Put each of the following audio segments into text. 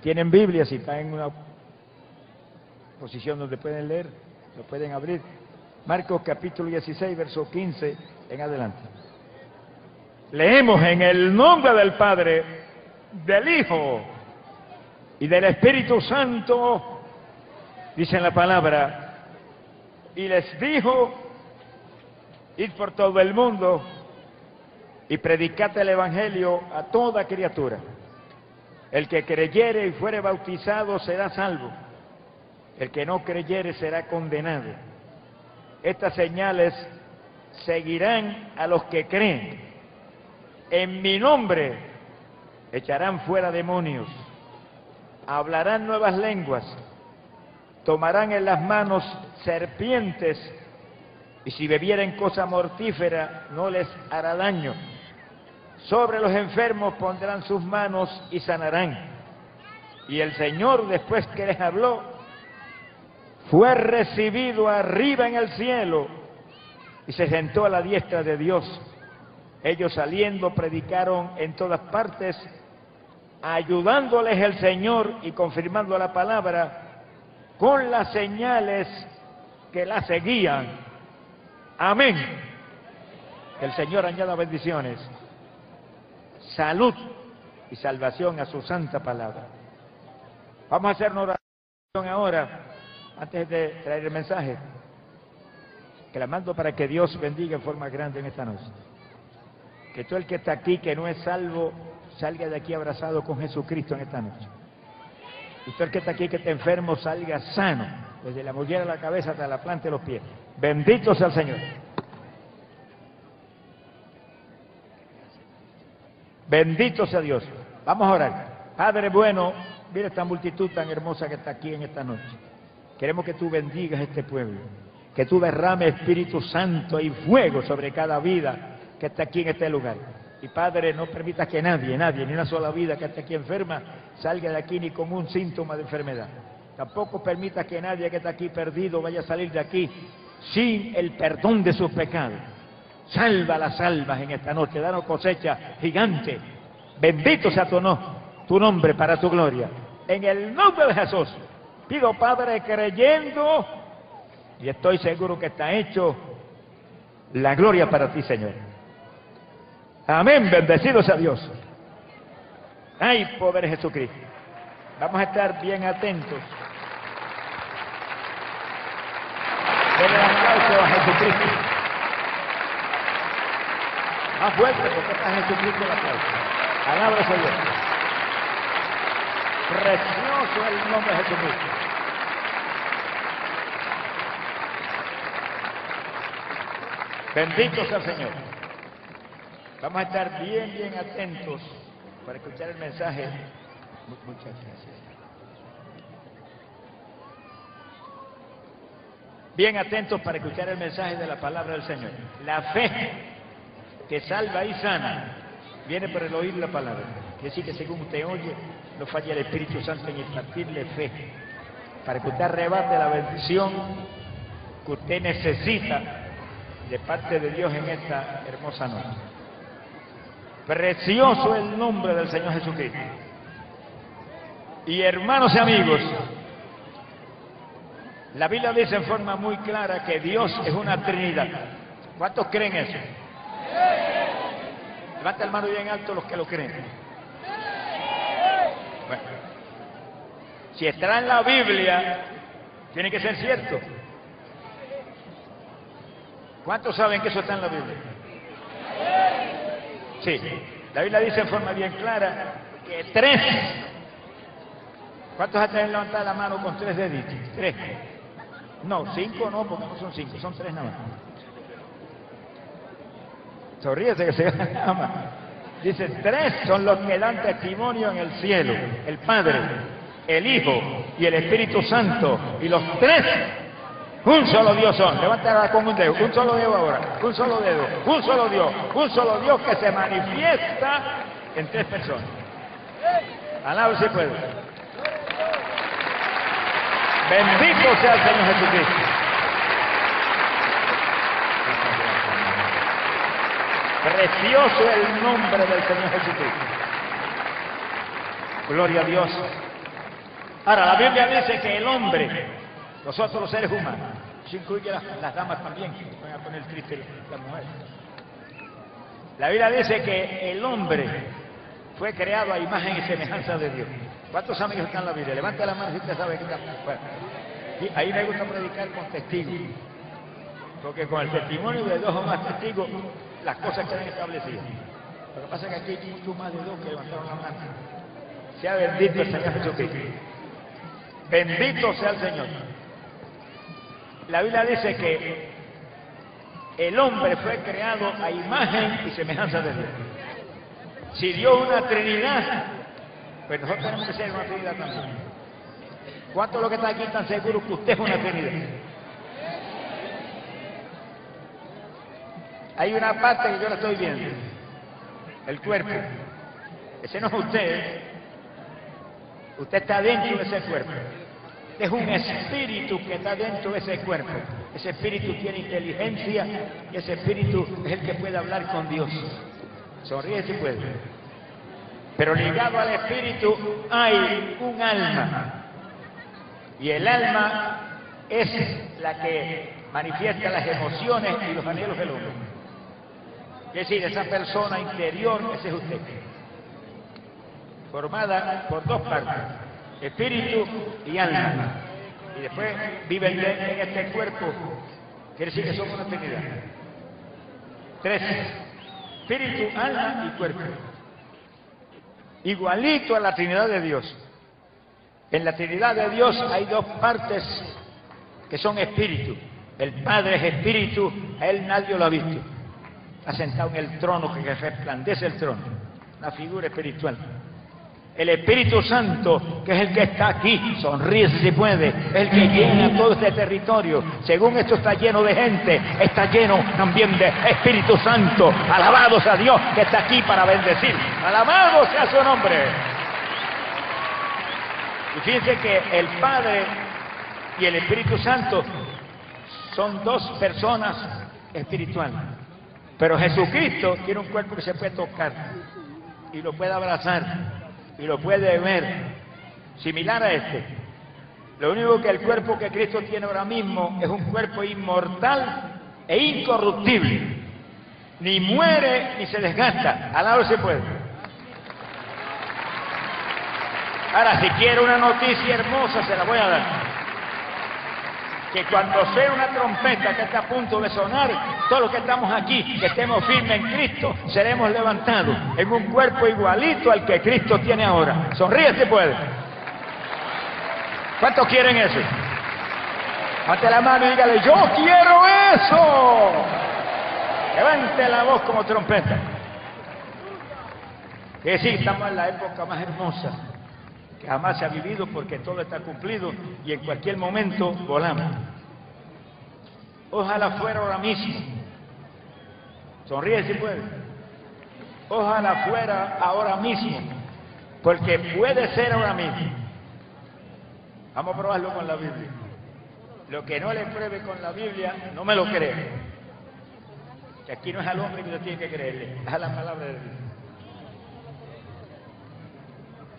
Tienen Biblia, si están en una posición donde pueden leer, lo pueden abrir. Marcos capítulo 16, verso 15 en adelante. Leemos en el nombre del Padre, del Hijo y del Espíritu Santo, dice la palabra, y les dijo, id por todo el mundo y predicad el Evangelio a toda criatura. El que creyere y fuere bautizado será salvo. El que no creyere será condenado. Estas señales seguirán a los que creen. En mi nombre echarán fuera demonios, hablarán nuevas lenguas, tomarán en las manos serpientes y si bebieren cosa mortífera no les hará daño sobre los enfermos pondrán sus manos y sanarán. Y el Señor, después que les habló, fue recibido arriba en el cielo y se sentó a la diestra de Dios. Ellos saliendo predicaron en todas partes, ayudándoles el Señor y confirmando la palabra con las señales que la seguían. Amén. El Señor añada bendiciones salud y salvación a su santa palabra. Vamos a hacer una oración ahora, antes de traer el mensaje, clamando para que Dios bendiga en forma grande en esta noche. Que todo el que está aquí, que no es salvo, salga de aquí abrazado con Jesucristo en esta noche. Y todo el que está aquí, que está enfermo, salga sano, desde la mollera de la cabeza hasta la planta de los pies. Bendito sea el Señor. Bendito sea Dios. Vamos a orar. Padre bueno, mira esta multitud tan hermosa que está aquí en esta noche. Queremos que tú bendigas este pueblo, que tú derrames Espíritu Santo y fuego sobre cada vida que está aquí en este lugar. Y Padre, no permitas que nadie, nadie, ni una sola vida que esté aquí enferma, salga de aquí ni con un síntoma de enfermedad. Tampoco permitas que nadie que está aquí perdido vaya a salir de aquí sin el perdón de sus pecados. Salva las almas en esta noche, danos cosecha gigante. Bendito sea tu, tu nombre para tu gloria. En el nombre de Jesús, pido Padre creyendo, y estoy seguro que está hecho la gloria para ti, Señor. Amén, bendecido sea Dios. Ay, poder Jesucristo. Vamos a estar bien atentos. Denle aplauso Jesucristo. Más fuerte porque está Jesucristo en la aplauso. Palabra Señor. Precioso el nombre de Jesucristo. Bendito sea el Señor. Vamos a estar bien, bien atentos para escuchar el mensaje. Muchas gracias. Bien atentos para escuchar el mensaje de la palabra del Señor. La fe que salva y sana, viene por el oír la palabra. Que decir que según usted oye, no falla el Espíritu Santo en impartirle fe, para que usted arrebate la bendición que usted necesita de parte de Dios en esta hermosa noche. Precioso el nombre del Señor Jesucristo. Y hermanos y amigos, la Biblia dice en forma muy clara que Dios es una Trinidad. ¿Cuántos creen eso? Levanta el mano bien alto los que lo creen. Bueno, si está en la Biblia, tiene que ser cierto. ¿Cuántos saben que eso está en la Biblia? Sí, la Biblia dice en forma bien clara que tres. ¿Cuántos han levantado la mano con tres deditos? Tres. No, cinco no, porque no son cinco, son tres nada más. Sonríese que se ama. Dice, tres son los que dan testimonio en el cielo. El Padre, el Hijo y el Espíritu Santo. Y los tres, un solo Dios son. Levántala con un dedo. Un solo dedo ahora. Un solo dedo. Un solo Dios. Un solo Dios que se manifiesta en tres personas. Alaba si. Bendito sea el Señor Jesucristo. Precioso el nombre del Señor Jesucristo. Gloria a Dios. Ahora, la Biblia dice que el hombre, nosotros los seres humanos, eso incluye las, damas también, van a poner triste las mujeres. La Biblia dice que el hombre fue creado a imagen y semejanza de Dios. ¿Cuántos amigos están en la Biblia? Levante la mano si usted sabe que está. Bueno, ahí me gusta predicar con testigos. Porque con el testimonio de dos o más testigos, las cosas quedan establecidas. Lo que pasa es que aquí hay mucho más de dos que levantaron la mano. Sea bendito el Señor Jesucristo. Bendito sea el Señor. La Biblia dice que el hombre fue creado a imagen y semejanza de Dios. Si Dios es una Trinidad, pues nosotros tenemos que ser una Trinidad también. ¿Cuántos de los que están aquí están seguros que usted es una Trinidad? Hay una parte que yo la estoy viendo, el cuerpo. Ese no es usted. Usted está dentro de ese cuerpo. Es un espíritu que está dentro de ese cuerpo. Ese espíritu tiene inteligencia y ese espíritu es el que puede hablar con Dios. Sonríe si puede. Pero ligado al espíritu hay un alma. Y el alma es la que manifiesta las emociones y los anhelos del hombre. Es decir, esa persona interior, ese es usted. Formada por dos partes, espíritu y alma. Y después vive en este cuerpo. Quiere decir que somos una Trinidad. Tres. Espíritu, alma y cuerpo. Igualito a la Trinidad de Dios. En la Trinidad de Dios hay dos partes que son espíritu. El Padre es espíritu, a él nadie lo ha visto. Está sentado en el trono que resplandece el trono, una figura espiritual. El Espíritu Santo, que es el que está aquí, sonríe si puede, el que llena todo este territorio. Según esto está lleno de gente, está lleno también de Espíritu Santo. Alabados a Dios que está aquí para bendecir. Alabado sea su nombre. Y fíjense que el Padre y el Espíritu Santo son dos personas espirituales. Pero Jesucristo tiene un cuerpo que se puede tocar y lo puede abrazar y lo puede ver, similar a este. Lo único que el cuerpo que Cristo tiene ahora mismo es un cuerpo inmortal e incorruptible. Ni muere ni se desgasta. Al lado se puede. Ahora, si quiere una noticia hermosa, se la voy a dar. Que cuando sea una trompeta que está a punto de sonar, todos los que estamos aquí, que estemos firmes en Cristo, seremos levantados en un cuerpo igualito al que Cristo tiene ahora. Sonríe si puede. ¿Cuántos quieren eso? Levante la mano y dígale, yo quiero eso. Levante la voz como trompeta. Que sí, estamos en la época más hermosa que jamás se ha vivido porque todo está cumplido y en cualquier momento volamos. Ojalá fuera ahora mismo. Sonríe si puede. Ojalá fuera ahora mismo, porque puede ser ahora mismo. Vamos a probarlo con la Biblia. Lo que no le pruebe con la Biblia, no me lo cree. Que aquí no es al hombre que lo tiene que creerle, es a la palabra de Dios.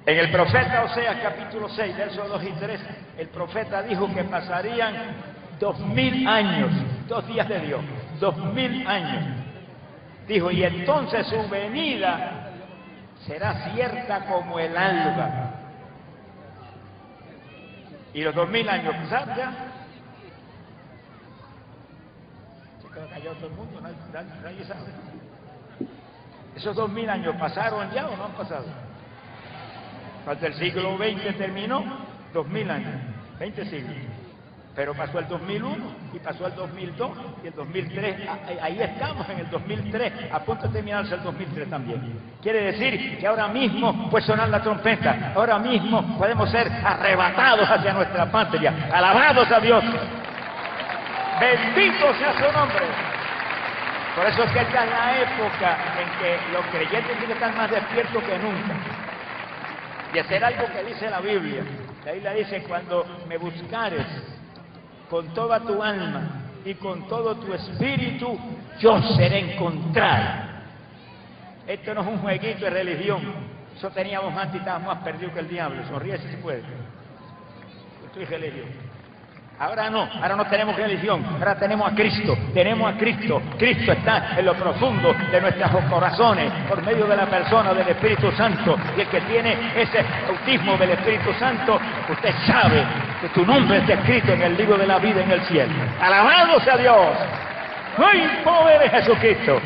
En el profeta Oseas capítulo 6, versos 2 y 3, el profeta dijo que pasarían dos mil años, dos días de Dios, dos mil años. Dijo, y entonces su venida será cierta como el alba. Y los dos mil años pasaron ya. Se quedó callado todo el mundo, nadie, sabe. ¿Esos dos mil años pasaron ya o no han pasado? Cuando el siglo XX terminó, dos mil años, 20 siglos. Pero pasó el 2001 y pasó el 2002 y el 2003. Ahí estamos en el 2003, a punto de terminarse el 2003 también. Quiere decir que ahora mismo puede sonar la trompeta, ahora mismo podemos ser arrebatados hacia nuestra patria. Alabados a Dios. Bendito sea su nombre. Por eso es que esta es la época en que los creyentes tienen que estar más despiertos que nunca. Y hacer algo que dice la Biblia. La Biblia dice, cuando me buscares con toda tu alma y con todo tu espíritu, yo seré encontrado. Esto no es un jueguito de religión. Eso teníamos antes y estábamos más perdidos que el diablo. Sonríe si se puede. Esto es religión. Ahora no, ahora no tenemos religión, ahora tenemos a Cristo, tenemos a Cristo. Cristo está en lo profundo de nuestros corazones por medio de la persona del Espíritu Santo. Y el que tiene ese autismo del Espíritu Santo, usted sabe que tu nombre está escrito en el libro de la vida en el cielo. Alabado sea Dios. ¡Ay, poder de Jesucristo!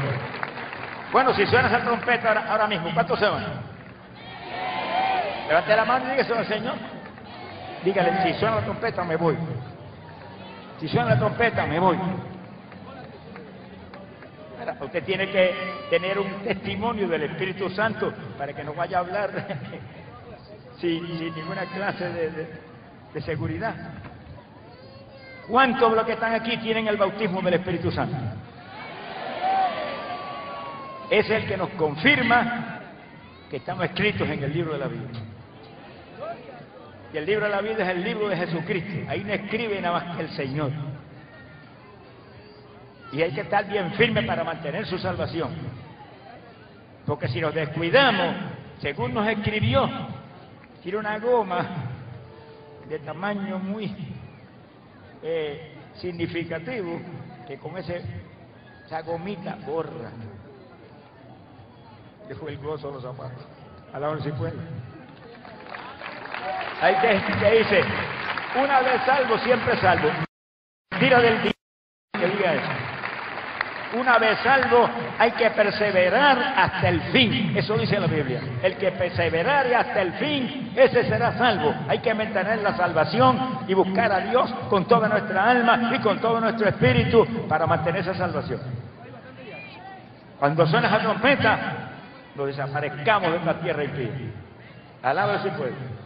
Bueno, si suena esa trompeta ahora, mismo, ¿cuántos se van? Levante la mano y dígase al Señor. Dígale, si suena la trompeta me voy. Si suena la trompeta, me voy. Usted tiene que tener un testimonio del Espíritu Santo para que no vaya a hablar sin, ninguna clase de, seguridad. ¿Cuántos de los que están aquí tienen el bautismo del Espíritu Santo? Es el que nos confirma que estamos escritos en el libro de la vida. Y el libro de la vida es el libro de Jesucristo. Ahí no escribe nada más que el Señor. Y hay que estar bien firme para mantener su salvación. Porque si nos descuidamos, según nos escribió, tiene una goma de tamaño muy eh, significativo, que con ese, esa gomita borra. Dejó el gozo de los zapatos. A la hora si puede. Hay que, dice, una vez salvo, siempre salvo. Tira del que diga eso. Una vez salvo, hay que perseverar hasta el fin. Eso dice la Biblia. El que perseverare hasta el fin, ese será salvo. Hay que mantener la salvación y buscar a Dios con toda nuestra alma y con todo nuestro espíritu para mantener esa salvación. Cuando suena esa trompeta, nos desaparezcamos de esta tierra y Alaba si puede.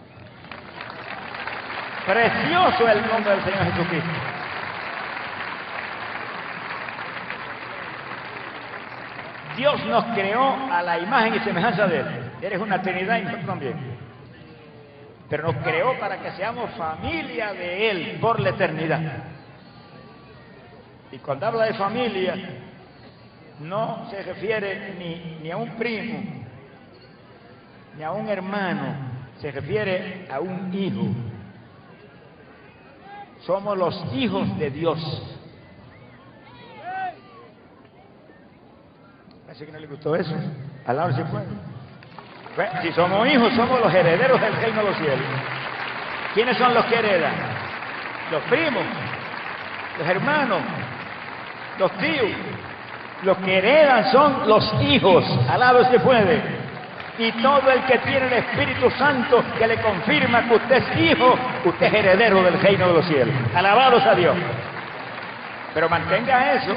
Precioso el nombre del Señor Jesucristo. Dios nos creó a la imagen y semejanza de Él. Eres una Trinidad también. Pero nos creó para que seamos familia de Él por la eternidad. Y cuando habla de familia, no se refiere ni, ni a un primo, ni a un hermano, se refiere a un hijo. Somos los hijos de Dios. Parece que no le gustó eso. Al si puede. si somos hijos, somos los herederos del reino de los cielos. ¿Quiénes son los que heredan? Los primos, los hermanos, los tíos. Los que heredan son los hijos. Al se puede y todo el que tiene el Espíritu Santo que le confirma que usted es hijo, usted es heredero del reino de los cielos. Alabados a Dios. Pero mantenga eso.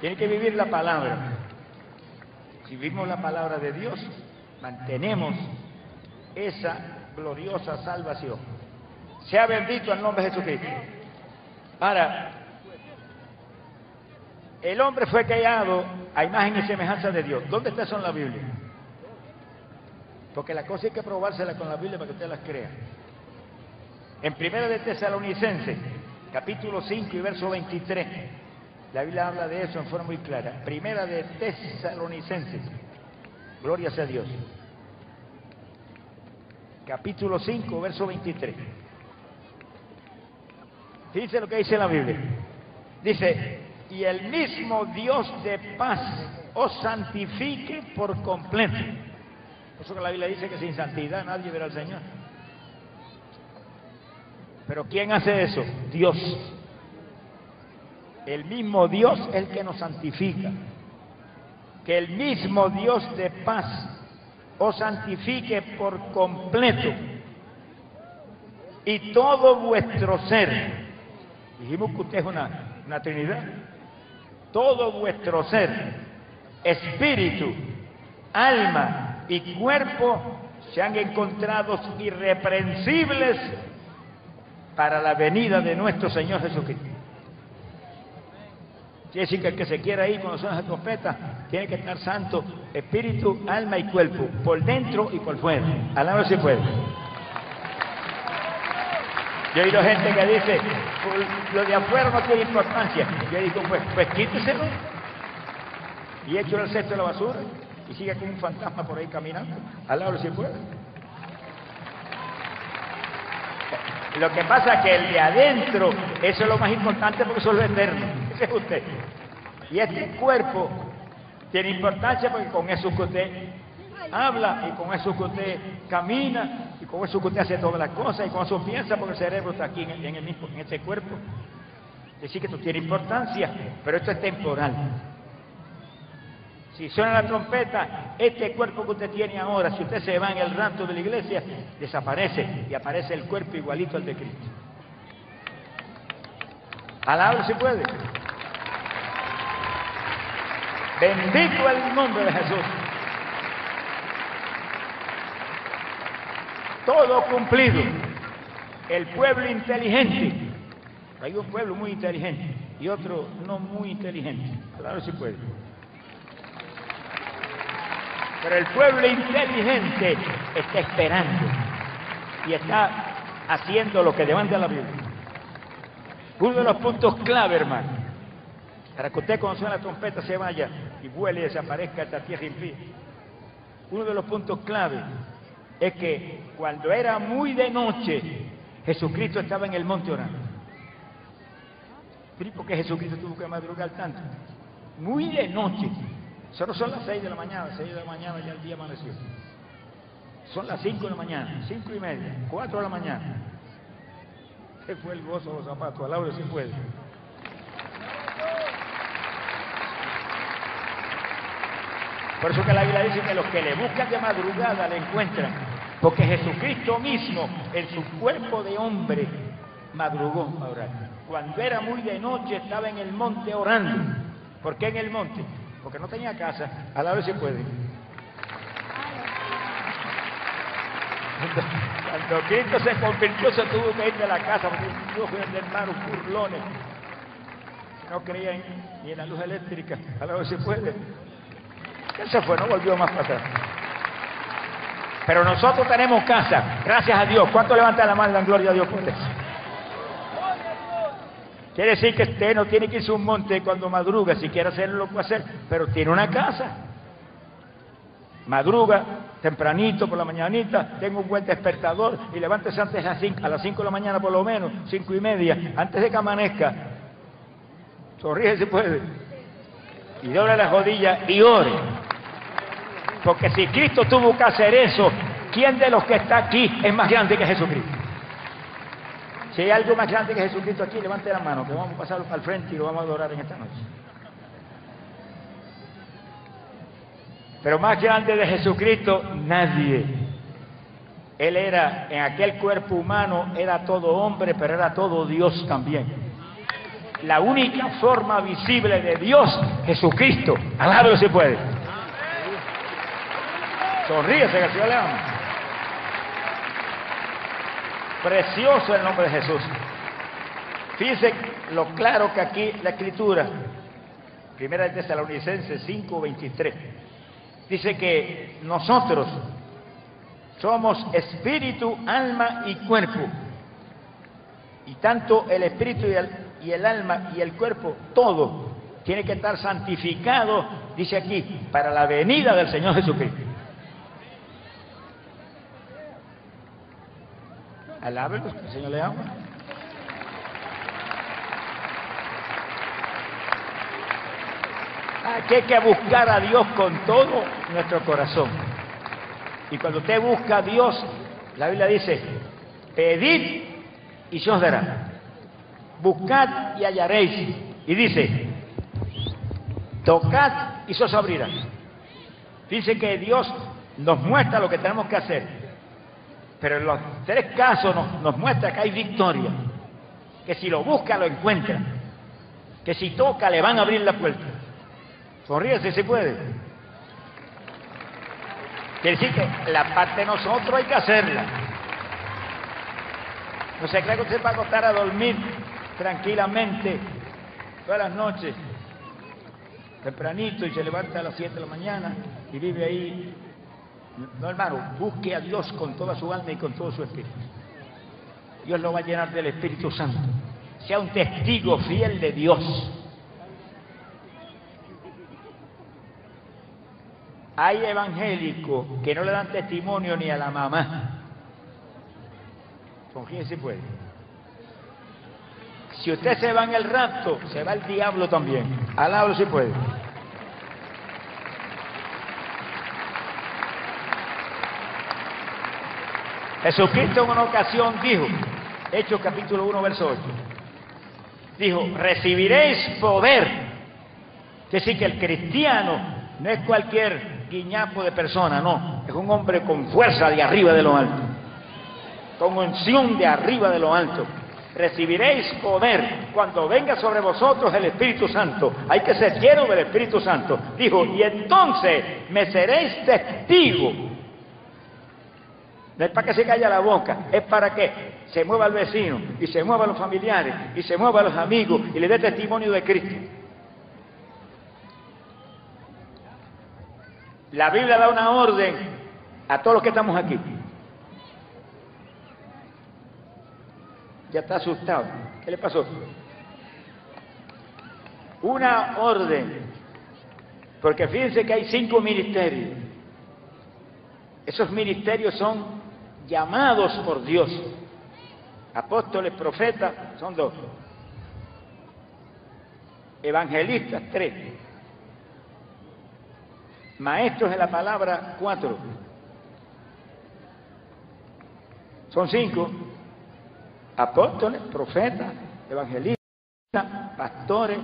Tiene que vivir la palabra. Si vivimos la palabra de Dios, mantenemos esa gloriosa salvación. Sea bendito el nombre de Jesucristo. Ahora, el hombre fue creado a imagen y semejanza de Dios. ¿Dónde está eso en la Biblia? Porque la cosa hay que probársela con la Biblia para que usted las crea. En Primera de Tesalonicenses, capítulo 5 y verso 23, la Biblia habla de eso en forma muy clara. Primera de Tesalonicenses, gloria sea Dios. Capítulo 5, verso 23. Dice lo que dice la Biblia. Dice, y el mismo Dios de paz os santifique por completo. Por eso que la Biblia dice que sin santidad nadie verá al Señor. Pero ¿quién hace eso? Dios. El mismo Dios es el que nos santifica. Que el mismo Dios de paz os santifique por completo. y todo vuestro ser. Dijimos que usted es una, una Trinidad. Todo vuestro ser, espíritu, alma y cuerpo sean encontrados irreprensibles para la venida de nuestro Señor Jesucristo. Quiere decir que el que se quiera ir cuando suena la trompeta tiene que estar santo, espíritu, alma y cuerpo, por dentro y por fuera. Al se puede. Yo he oído gente que dice, lo de afuera no tiene importancia. Yo digo, pues, pues quíteselo y echo el cesto de la basura y sigue como un fantasma por ahí caminando. Al lado se puede. Lo que pasa es que el de adentro, eso es lo más importante porque eso es lo eterno. Ese es usted. Y este cuerpo tiene importancia porque con eso que usted habla y con eso que usted camina con eso que usted hace todas las cosas y con eso piensa porque el cerebro está aquí en, el mismo, en ese cuerpo. Es decir, que esto tiene importancia, pero esto es temporal. Si suena la trompeta, este cuerpo que usted tiene ahora, si usted se va en el rato de la iglesia, desaparece y aparece el cuerpo igualito al de Cristo. Alabro si puede. Bendito el nombre de Jesús. Todo cumplido. El pueblo inteligente. Hay un pueblo muy inteligente y otro no muy inteligente. Alabro si puede. Pero el pueblo inteligente está esperando y está haciendo lo que demanda la Biblia. Uno de los puntos clave, hermano, para que usted cuando suena la trompeta se vaya y vuele y desaparezca esta tierra impía. Uno de los puntos clave es que cuando era muy de noche, Jesucristo estaba en el monte orando. ¿Por qué Jesucristo tuvo que madrugar tanto? Muy de noche. Solo son las seis de la mañana, seis de la mañana ya el día amaneció. Son las cinco de la mañana, cinco y media, cuatro de la mañana. ¿Qué fue el gozo de los zapatos? Al si puede. Por eso que la Biblia dice que los que le buscan de madrugada le encuentran. Porque Jesucristo mismo, en su cuerpo de hombre, madrugó a orar. Cuando era muy de noche estaba en el monte orando. ¿Por qué en el monte? porque no tenía casa, a la vez se puede. Cuando Cristo se convirtió, se tuvo que ir de la casa, porque tuvo que vender hermanos burlones. No creían ni en la luz eléctrica, a la vez se puede. Él se fue, no volvió más para atrás. Pero nosotros tenemos casa, gracias a Dios. ¿Cuánto levanta la mano dan gloria a Dios por eso? Quiere decir que usted no tiene que irse un monte cuando madruga, si quiere hacerlo lo puede hacer, pero tiene una casa. Madruga tempranito por la mañanita, tengo un buen despertador y levántese antes a, a las 5 de la mañana por lo menos, cinco y media, antes de que amanezca. Sonríe si puede. Y doble la rodilla y ore. Porque si Cristo tuvo que hacer eso, ¿quién de los que está aquí es más grande que Jesucristo? Si hay algo más grande que Jesucristo aquí, levante la mano, que vamos a pasar al frente y lo vamos a adorar en esta noche. Pero más grande de Jesucristo, nadie. Él era, en aquel cuerpo humano, era todo hombre, pero era todo Dios también. La única forma visible de Dios, Jesucristo. Alábelo si puede. Sonríese que le. Precioso el nombre de Jesús. Fíjense lo claro que aquí la escritura, primera de Tesalonicenses 5:23, dice que nosotros somos espíritu, alma y cuerpo. Y tanto el espíritu y el, y el alma y el cuerpo, todo, tiene que estar santificado, dice aquí, para la venida del Señor Jesucristo. Alábelo, que el Señor le ama. Aquí hay que buscar a Dios con todo nuestro corazón. Y cuando usted busca a Dios, la Biblia dice, pedid y se os dará. Buscad y hallaréis. Y dice, tocad y se os abrirá. Dice que Dios nos muestra lo que tenemos que hacer. Pero en los tres casos nos, muestra que hay victoria. Que si lo busca, lo encuentra. Que si toca, le van a abrir la puerta. Sonríese si puede. Quiere decir que la parte de nosotros hay que hacerla. No se cree que usted va a acostar a dormir tranquilamente todas las noches, tempranito, y se levanta a las 7 de la mañana y vive ahí. No, hermano, busque a Dios con toda su alma y con todo su espíritu. Dios lo va a llenar del Espíritu Santo. Sea un testigo fiel de Dios. Hay evangélicos que no le dan testimonio ni a la mamá. ¿Con quién se puede? Si usted se va en el rapto, se va el diablo también. Al si puede. Jesucristo en una ocasión dijo, Hechos capítulo 1, verso 8, dijo, recibiréis poder. Que sí que el cristiano no es cualquier guiñapo de persona, no, es un hombre con fuerza de arriba de lo alto, con unción de arriba de lo alto. Recibiréis poder cuando venga sobre vosotros el Espíritu Santo. Hay que ser lleno del Espíritu Santo. Dijo, y entonces me seréis testigo no es para que se calla la boca, es para que se mueva el vecino y se mueva los familiares y se mueva los amigos y le dé testimonio de Cristo. La Biblia da una orden a todos los que estamos aquí. Ya está asustado. ¿Qué le pasó? Una orden. Porque fíjense que hay cinco ministerios. Esos ministerios son llamados por Dios. Apóstoles, profetas, son dos. Evangelistas, tres. Maestros de la palabra, cuatro. Son cinco. Apóstoles, profetas, evangelistas, pastores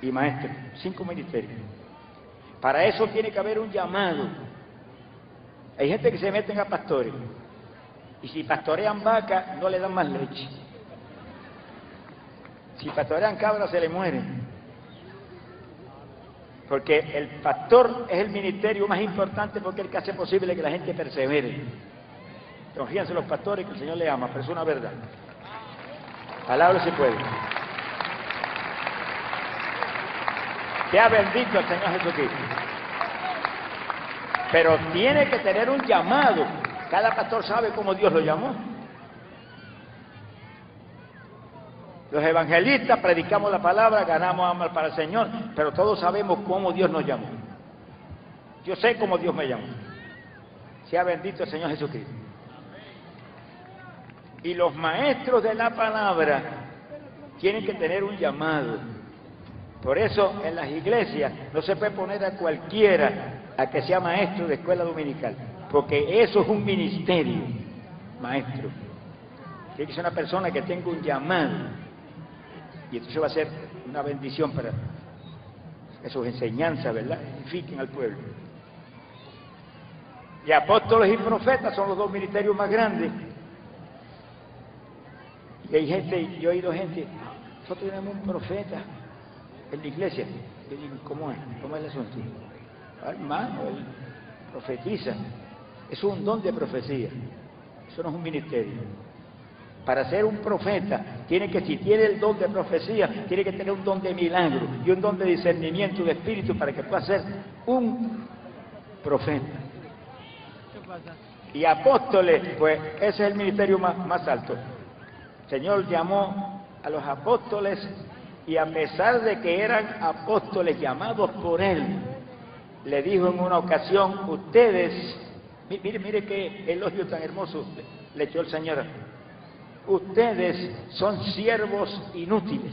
y maestros. Cinco ministerios. Para eso tiene que haber un llamado hay gente que se meten a pastores y si pastorean vaca no le dan más leche. Si pastorean cabras se le mueren. Porque el pastor es el ministerio más importante porque es el que hace posible que la gente persevere. Entonces, los pastores que el Señor le ama, pero es una verdad. Palabra se puede. Sea bendito el Señor Jesucristo. Pero tiene que tener un llamado. Cada pastor sabe cómo Dios lo llamó. Los evangelistas predicamos la palabra, ganamos amor para el Señor, pero todos sabemos cómo Dios nos llamó. Yo sé cómo Dios me llamó. Sea bendito el Señor Jesucristo. Y los maestros de la palabra tienen que tener un llamado. Por eso en las iglesias no se puede poner a cualquiera a que sea maestro de escuela dominical, porque eso es un ministerio, maestro. Tiene que ser una persona que tenga un llamado, y entonces va a ser una bendición para que sus enseñanzas, ¿verdad?, edifiquen al pueblo. Y apóstoles y profetas son los dos ministerios más grandes. Y hay gente, yo he oído gente, nosotros tenemos un profeta en la iglesia. Yo digo, ¿cómo es? ¿Cómo es el asunto? Hermano, él profetiza. Es un don de profecía. Eso no es un ministerio. Para ser un profeta, tiene que, si tiene el don de profecía, tiene que tener un don de milagro y un don de discernimiento de espíritu para que pueda ser un profeta. Y apóstoles, pues ese es el ministerio más, más alto. Señor llamó a los apóstoles y a pesar de que eran apóstoles llamados por Él, le dijo en una ocasión, ustedes, mire, mire qué elogio tan hermoso le echó el Señor, ustedes son siervos inútiles.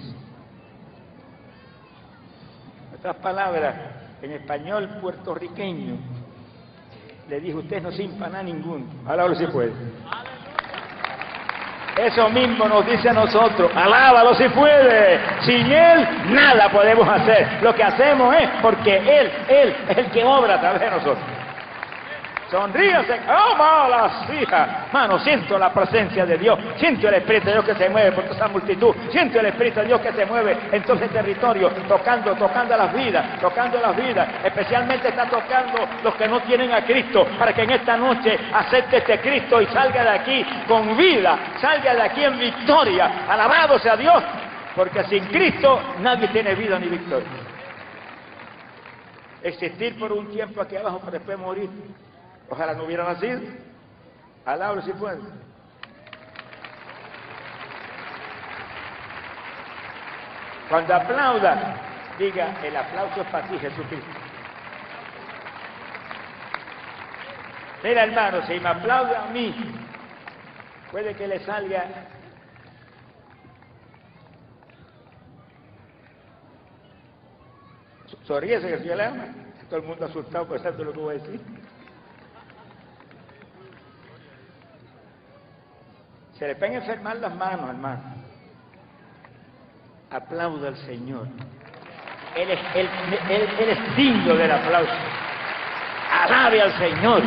Otras palabras, en español puertorriqueño, le dijo, ustedes no sin nada ninguno. Ahora si puede. Eso mismo nos dice a nosotros, alábalo si puede. Sin Él nada podemos hacer. Lo que hacemos es porque Él, Él es el que obra a través de nosotros. Sonríase, malas hijas. Mano, siento la presencia de Dios, siento el Espíritu de Dios que se mueve por toda esa multitud, siento el Espíritu de Dios que se mueve en todo ese territorio, tocando, tocando las vidas, tocando las vidas. Especialmente está tocando los que no tienen a Cristo, para que en esta noche acepte este Cristo y salga de aquí con vida, salga de aquí en victoria. Alabado sea Dios, porque sin Cristo nadie tiene vida ni victoria. Existir por un tiempo aquí abajo para después morir. Ojalá no hubiera nacido. Alabro si puede. Cuando aplauda, diga, el aplauso es para ti, Jesucristo. Mira, hermano, si me aplaude a mí, puede que le salga Sonríese que el. Todo el mundo asustado eso lo que voy a decir. Se le pueden enfermar las manos, hermano. Aplauda al Señor. Él es, él, él, digno del aplauso. Alabe al Señor.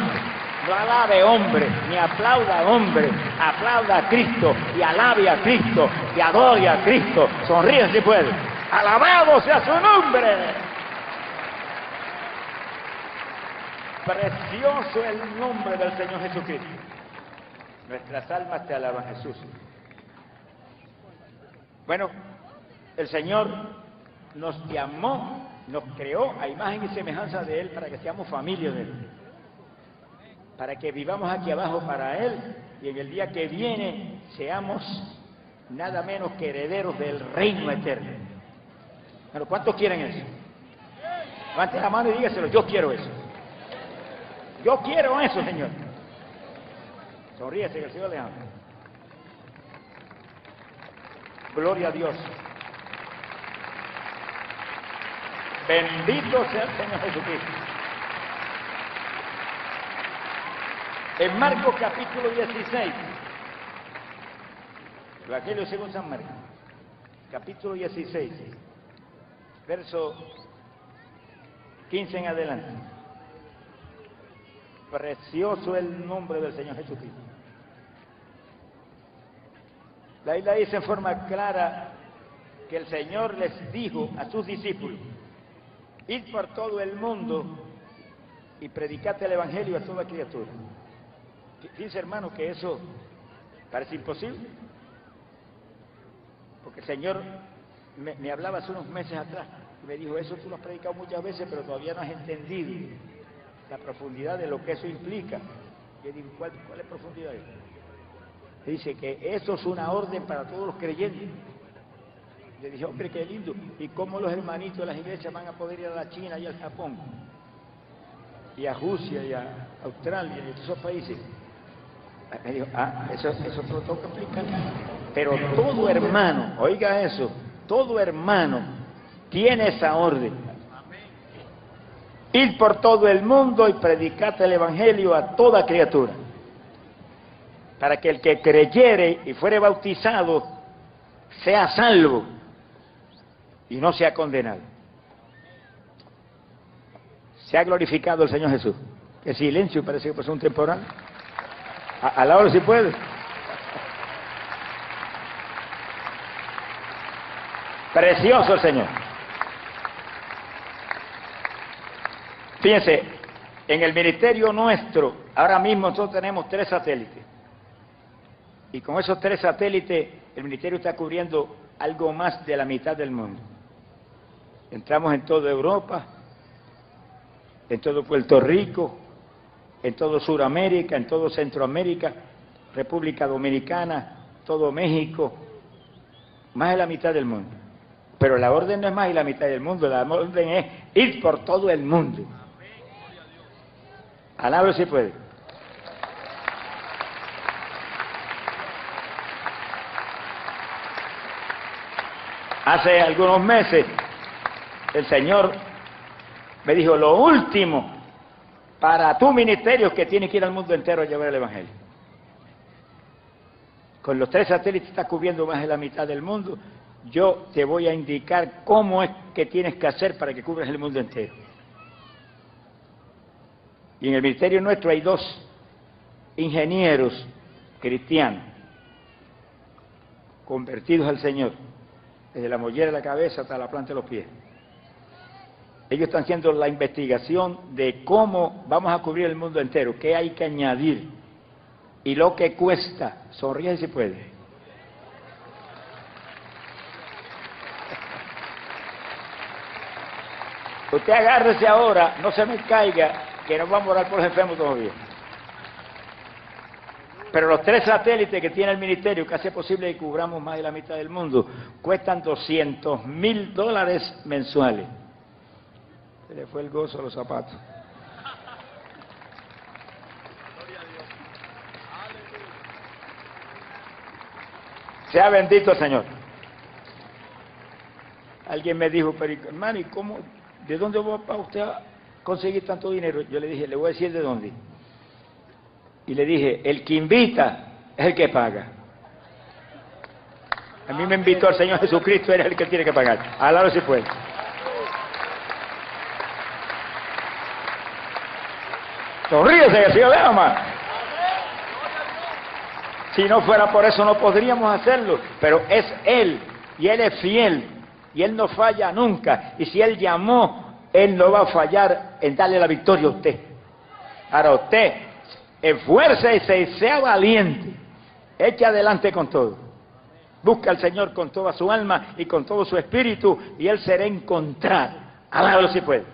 No alabe hombre, ni aplauda hombre. Aplauda a Cristo y alabe a Cristo y adore a Cristo. Sonríe si puede. Alabado sea su nombre. Precioso el nombre del Señor Jesucristo. Nuestras almas te alaban, Jesús. Bueno, el Señor nos llamó, nos creó a imagen y semejanza de Él para que seamos familia de Él. Para que vivamos aquí abajo para Él y en el día que viene seamos nada menos que herederos del reino eterno. Pero ¿cuántos quieren eso? Levanten la mano y dígaselo, yo quiero eso. Yo quiero eso, Señor. Sonríese que el Señor le ama. Gloria a Dios. Bendito sea el Señor Jesucristo. En Marcos capítulo 16, Evangelio según San Marcos, capítulo 16, verso 15 en adelante. Precioso el nombre del Señor Jesucristo. La isla dice en forma clara que el Señor les dijo a sus discípulos, id por todo el mundo y predicate el Evangelio a toda criatura. Dice hermano que eso parece imposible, porque el Señor me, hablaba hace unos meses atrás y me dijo, eso tú lo has predicado muchas veces, pero todavía no has entendido la profundidad de lo que eso implica. Yo digo, ¿cuál, cuál es profundidad? Dice que eso es una orden para todos los creyentes. Le dije, hombre, qué lindo. ¿Y cómo los hermanitos de las iglesias van a poder ir a la China y al Japón? Y a Rusia y a Australia y a esos países. Me dijo, ah, eso, eso te lo tengo que explicar. Pero todo hermano, oiga eso, todo hermano tiene esa orden. Ir por todo el mundo y predicate el Evangelio a toda criatura. Para que el que creyere y fuere bautizado sea salvo y no sea condenado. Se ha glorificado el Señor Jesús. Qué silencio, parece que pasó un temporal. A, a la hora si puede. Precioso el Señor. Fíjense, en el ministerio nuestro, ahora mismo nosotros tenemos tres satélites. Y con esos tres satélites, el ministerio está cubriendo algo más de la mitad del mundo. Entramos en toda Europa, en todo Puerto Rico, en todo Sudamérica, en todo Centroamérica, República Dominicana, todo México, más de la mitad del mundo. Pero la orden no es más de la mitad del mundo, la orden es ir por todo el mundo. Alabro si puede. Hace algunos meses el Señor me dijo, lo último para tu ministerio es que tienes que ir al mundo entero a llevar el Evangelio. Con los tres satélites está cubriendo más de la mitad del mundo. Yo te voy a indicar cómo es que tienes que hacer para que cubras el mundo entero. Y en el ministerio nuestro hay dos ingenieros cristianos convertidos al Señor, desde la mollera de la cabeza hasta la planta de los pies. Ellos están haciendo la investigación de cómo vamos a cubrir el mundo entero, qué hay que añadir y lo que cuesta. Sonríe si puede. Usted agárrese ahora, no se me caiga, que no vamos a morar por los enfermos todavía. Pero los tres satélites que tiene el ministerio, que hace posible que cubramos más de la mitad del mundo, cuestan 200 mil dólares mensuales. Se le fue el gozo a los zapatos. Sea bendito Señor. Alguien me dijo, pero hermano, ¿y cómo, ¿de dónde va usted conseguir tanto dinero? Yo le dije, le voy a decir de dónde. Y le dije, el que invita es el que paga. A mí me invitó el Señor Jesucristo, eres el que tiene que pagar. lado si puede. Sonríese que Señor le ama. Si no fuera por eso no podríamos hacerlo, pero es Él y Él es fiel y Él no falla nunca. Y si Él llamó, Él no va a fallar en darle la victoria a usted. Ahora usted esfuércese y sea valiente. Eche adelante con todo. Busca al Señor con toda su alma y con todo su espíritu y Él será encontrado. Alábalo si puede.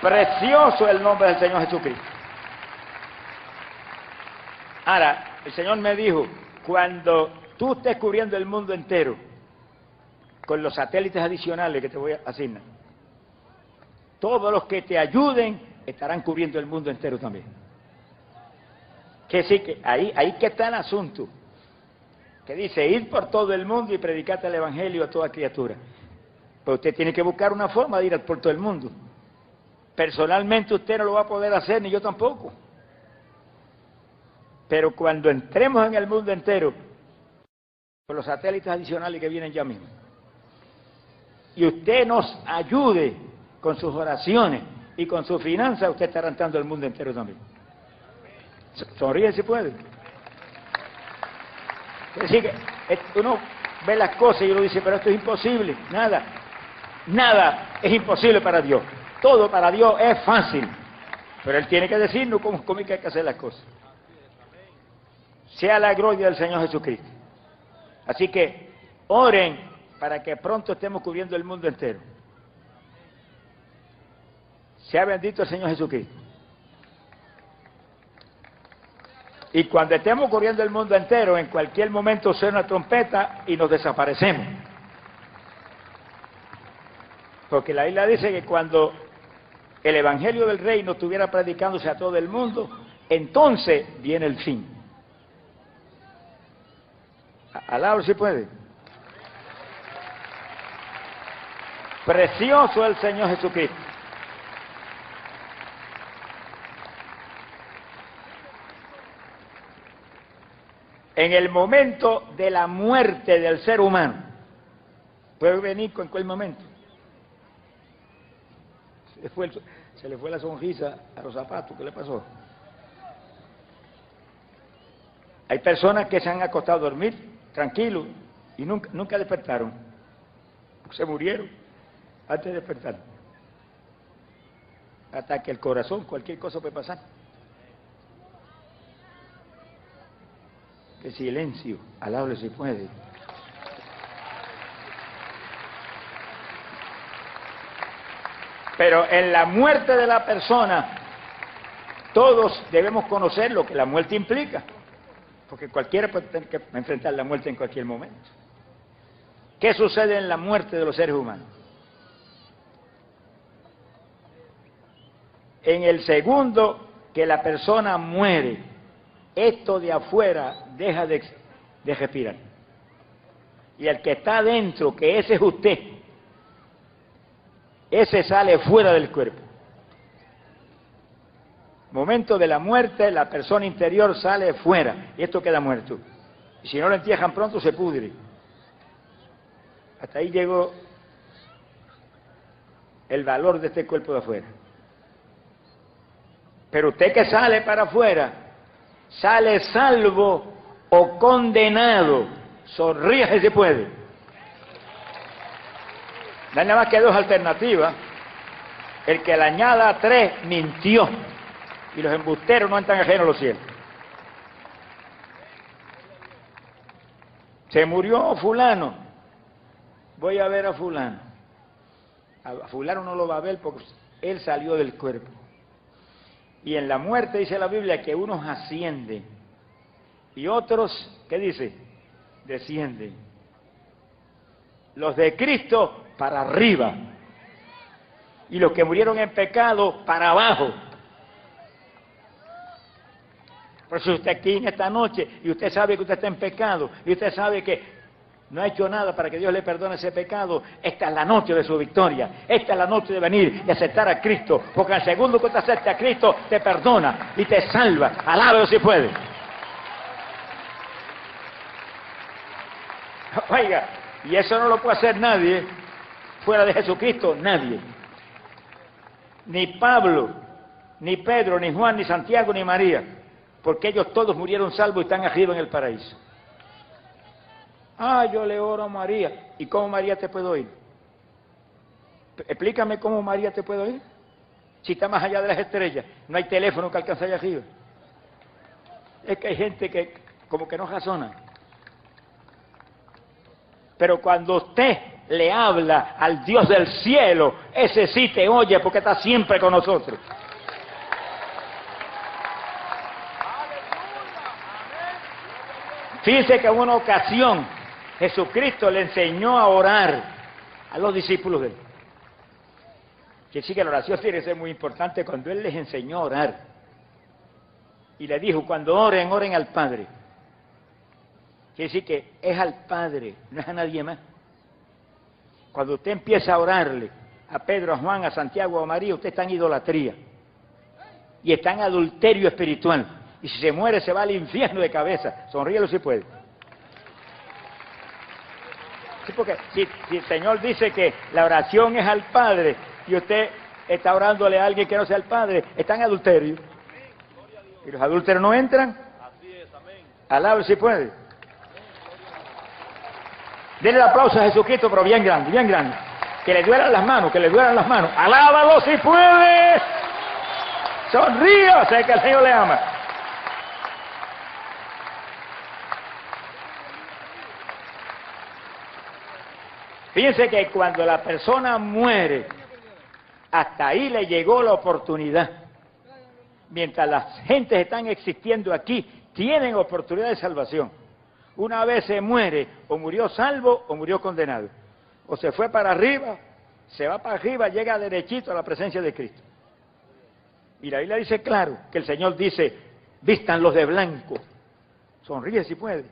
Precioso el nombre del Señor Jesucristo. Ahora, el Señor me dijo, cuando tú estés cubriendo el mundo entero con los satélites adicionales que te voy a asignar, todos los que te ayuden estarán cubriendo el mundo entero también. Que sí, que ahí, ahí que está el asunto. Que dice, ir por todo el mundo y predicarte el Evangelio a toda criatura. Pero usted tiene que buscar una forma de ir por todo el mundo. Personalmente usted no lo va a poder hacer, ni yo tampoco. Pero cuando entremos en el mundo entero, con los satélites adicionales que vienen ya mismo, y usted nos ayude con sus oraciones y con su finanza, usted está entrando el mundo entero también. Sonríe si puede. Decir, que uno ve las cosas y uno dice, pero esto es imposible. Nada, nada es imposible para Dios. Todo para Dios es fácil. Pero Él tiene que decirnos cómo, cómo hay que hacer las cosas. Sea la gloria del Señor Jesucristo. Así que oren para que pronto estemos cubriendo el mundo entero. Sea bendito el Señor Jesucristo. Y cuando estemos corriendo el mundo entero, en cualquier momento suena trompeta y nos desaparecemos. Porque la isla dice que cuando el Evangelio del Reino estuviera predicándose a todo el mundo, entonces viene el fin. Alabro si puede. Precioso el Señor Jesucristo. en el momento de la muerte del ser humano. Puede venir con cualquier momento. Se le, fue, la sonrisa a los zapatos, ¿qué le pasó? Hay personas que se han acostado a dormir tranquilos y nunca, nunca despertaron. Se murieron antes de despertar. Hasta que el corazón, cualquier cosa puede pasar. Que silencio, alable si puede. Pero en la muerte de la persona, todos debemos conocer lo que la muerte implica. Porque cualquiera puede tener que enfrentar la muerte en cualquier momento. ¿Qué sucede en la muerte de los seres humanos? En el segundo que la persona muere, esto de afuera deja de, respirar. Y el que está adentro, que ese es usted, ese sale fuera del cuerpo. Momento de la muerte, la persona interior sale fuera y esto queda muerto. Y si no lo entierran pronto, se pudre. Hasta ahí llegó el valor de este cuerpo de afuera. Pero usted que sale para afuera, sale salvo o condenado. Sonríe si puede. No hay nada más que dos alternativas. El que le añada tres mintió. Y los embusteros no entran ajenos a los cielos. Se murió fulano. Voy a ver a fulano. A fulano no lo va a ver porque él salió del cuerpo. Y en la muerte dice la Biblia que unos ascienden y otros, ¿qué dice? Descienden. Los de Cristo para arriba y los que murieron en pecado para abajo. Por eso usted aquí en esta noche y usted sabe que usted está en pecado y usted sabe que no ha hecho nada para que Dios le perdone ese pecado, esta es la noche de su victoria, esta es la noche de venir y aceptar a Cristo, porque al segundo que usted acepte a Cristo te perdona y te salva, alabado si puede. Oiga, y eso no lo puede hacer nadie fuera de Jesucristo, nadie. Ni Pablo, ni Pedro, ni Juan, ni Santiago, ni María, porque ellos todos murieron salvos y están arriba en el paraíso. Ah, yo le oro a María. ¿Y cómo María te puede oír? Explícame cómo María te puede oír. Si está más allá de las estrellas, no hay teléfono que alcance allá arriba. Es que hay gente que como que no razona. Pero cuando usted le habla al Dios del cielo, ese sí te oye porque está siempre con nosotros. Fíjense que en una ocasión Jesucristo le enseñó a orar a los discípulos de él. Que sí que la oración tiene que ser muy importante cuando él les enseñó a orar. Y le dijo, cuando oren, oren al Padre. Quiere decir que es al Padre, no es a nadie más. Cuando usted empieza a orarle a Pedro, a Juan, a Santiago, a María, usted está en idolatría. Y está en adulterio espiritual. Y si se muere, se va al infierno de cabeza. Sonríelo si puede. Sí, porque si, el Señor dice que la oración es al Padre y usted está orándole a alguien que no sea el Padre, está en adulterio. ¿Y los adúlteros no entran? Alaba si puede. Denle el aplauso a Jesucristo, pero bien grande, bien grande. Que le duelan las manos, que le duelan las manos. Alábalo si puede. Sonrío, sé que el Señor le ama. Fíjense que cuando la persona muere, hasta ahí le llegó la oportunidad. Mientras las gentes están existiendo aquí, tienen oportunidad de salvación. Una vez se muere, o murió salvo o murió condenado. O se fue para arriba, se va para arriba, llega derechito a la presencia de Cristo. Y la Biblia dice claro que el Señor dice, vistan los de blanco. Sonríe si puede.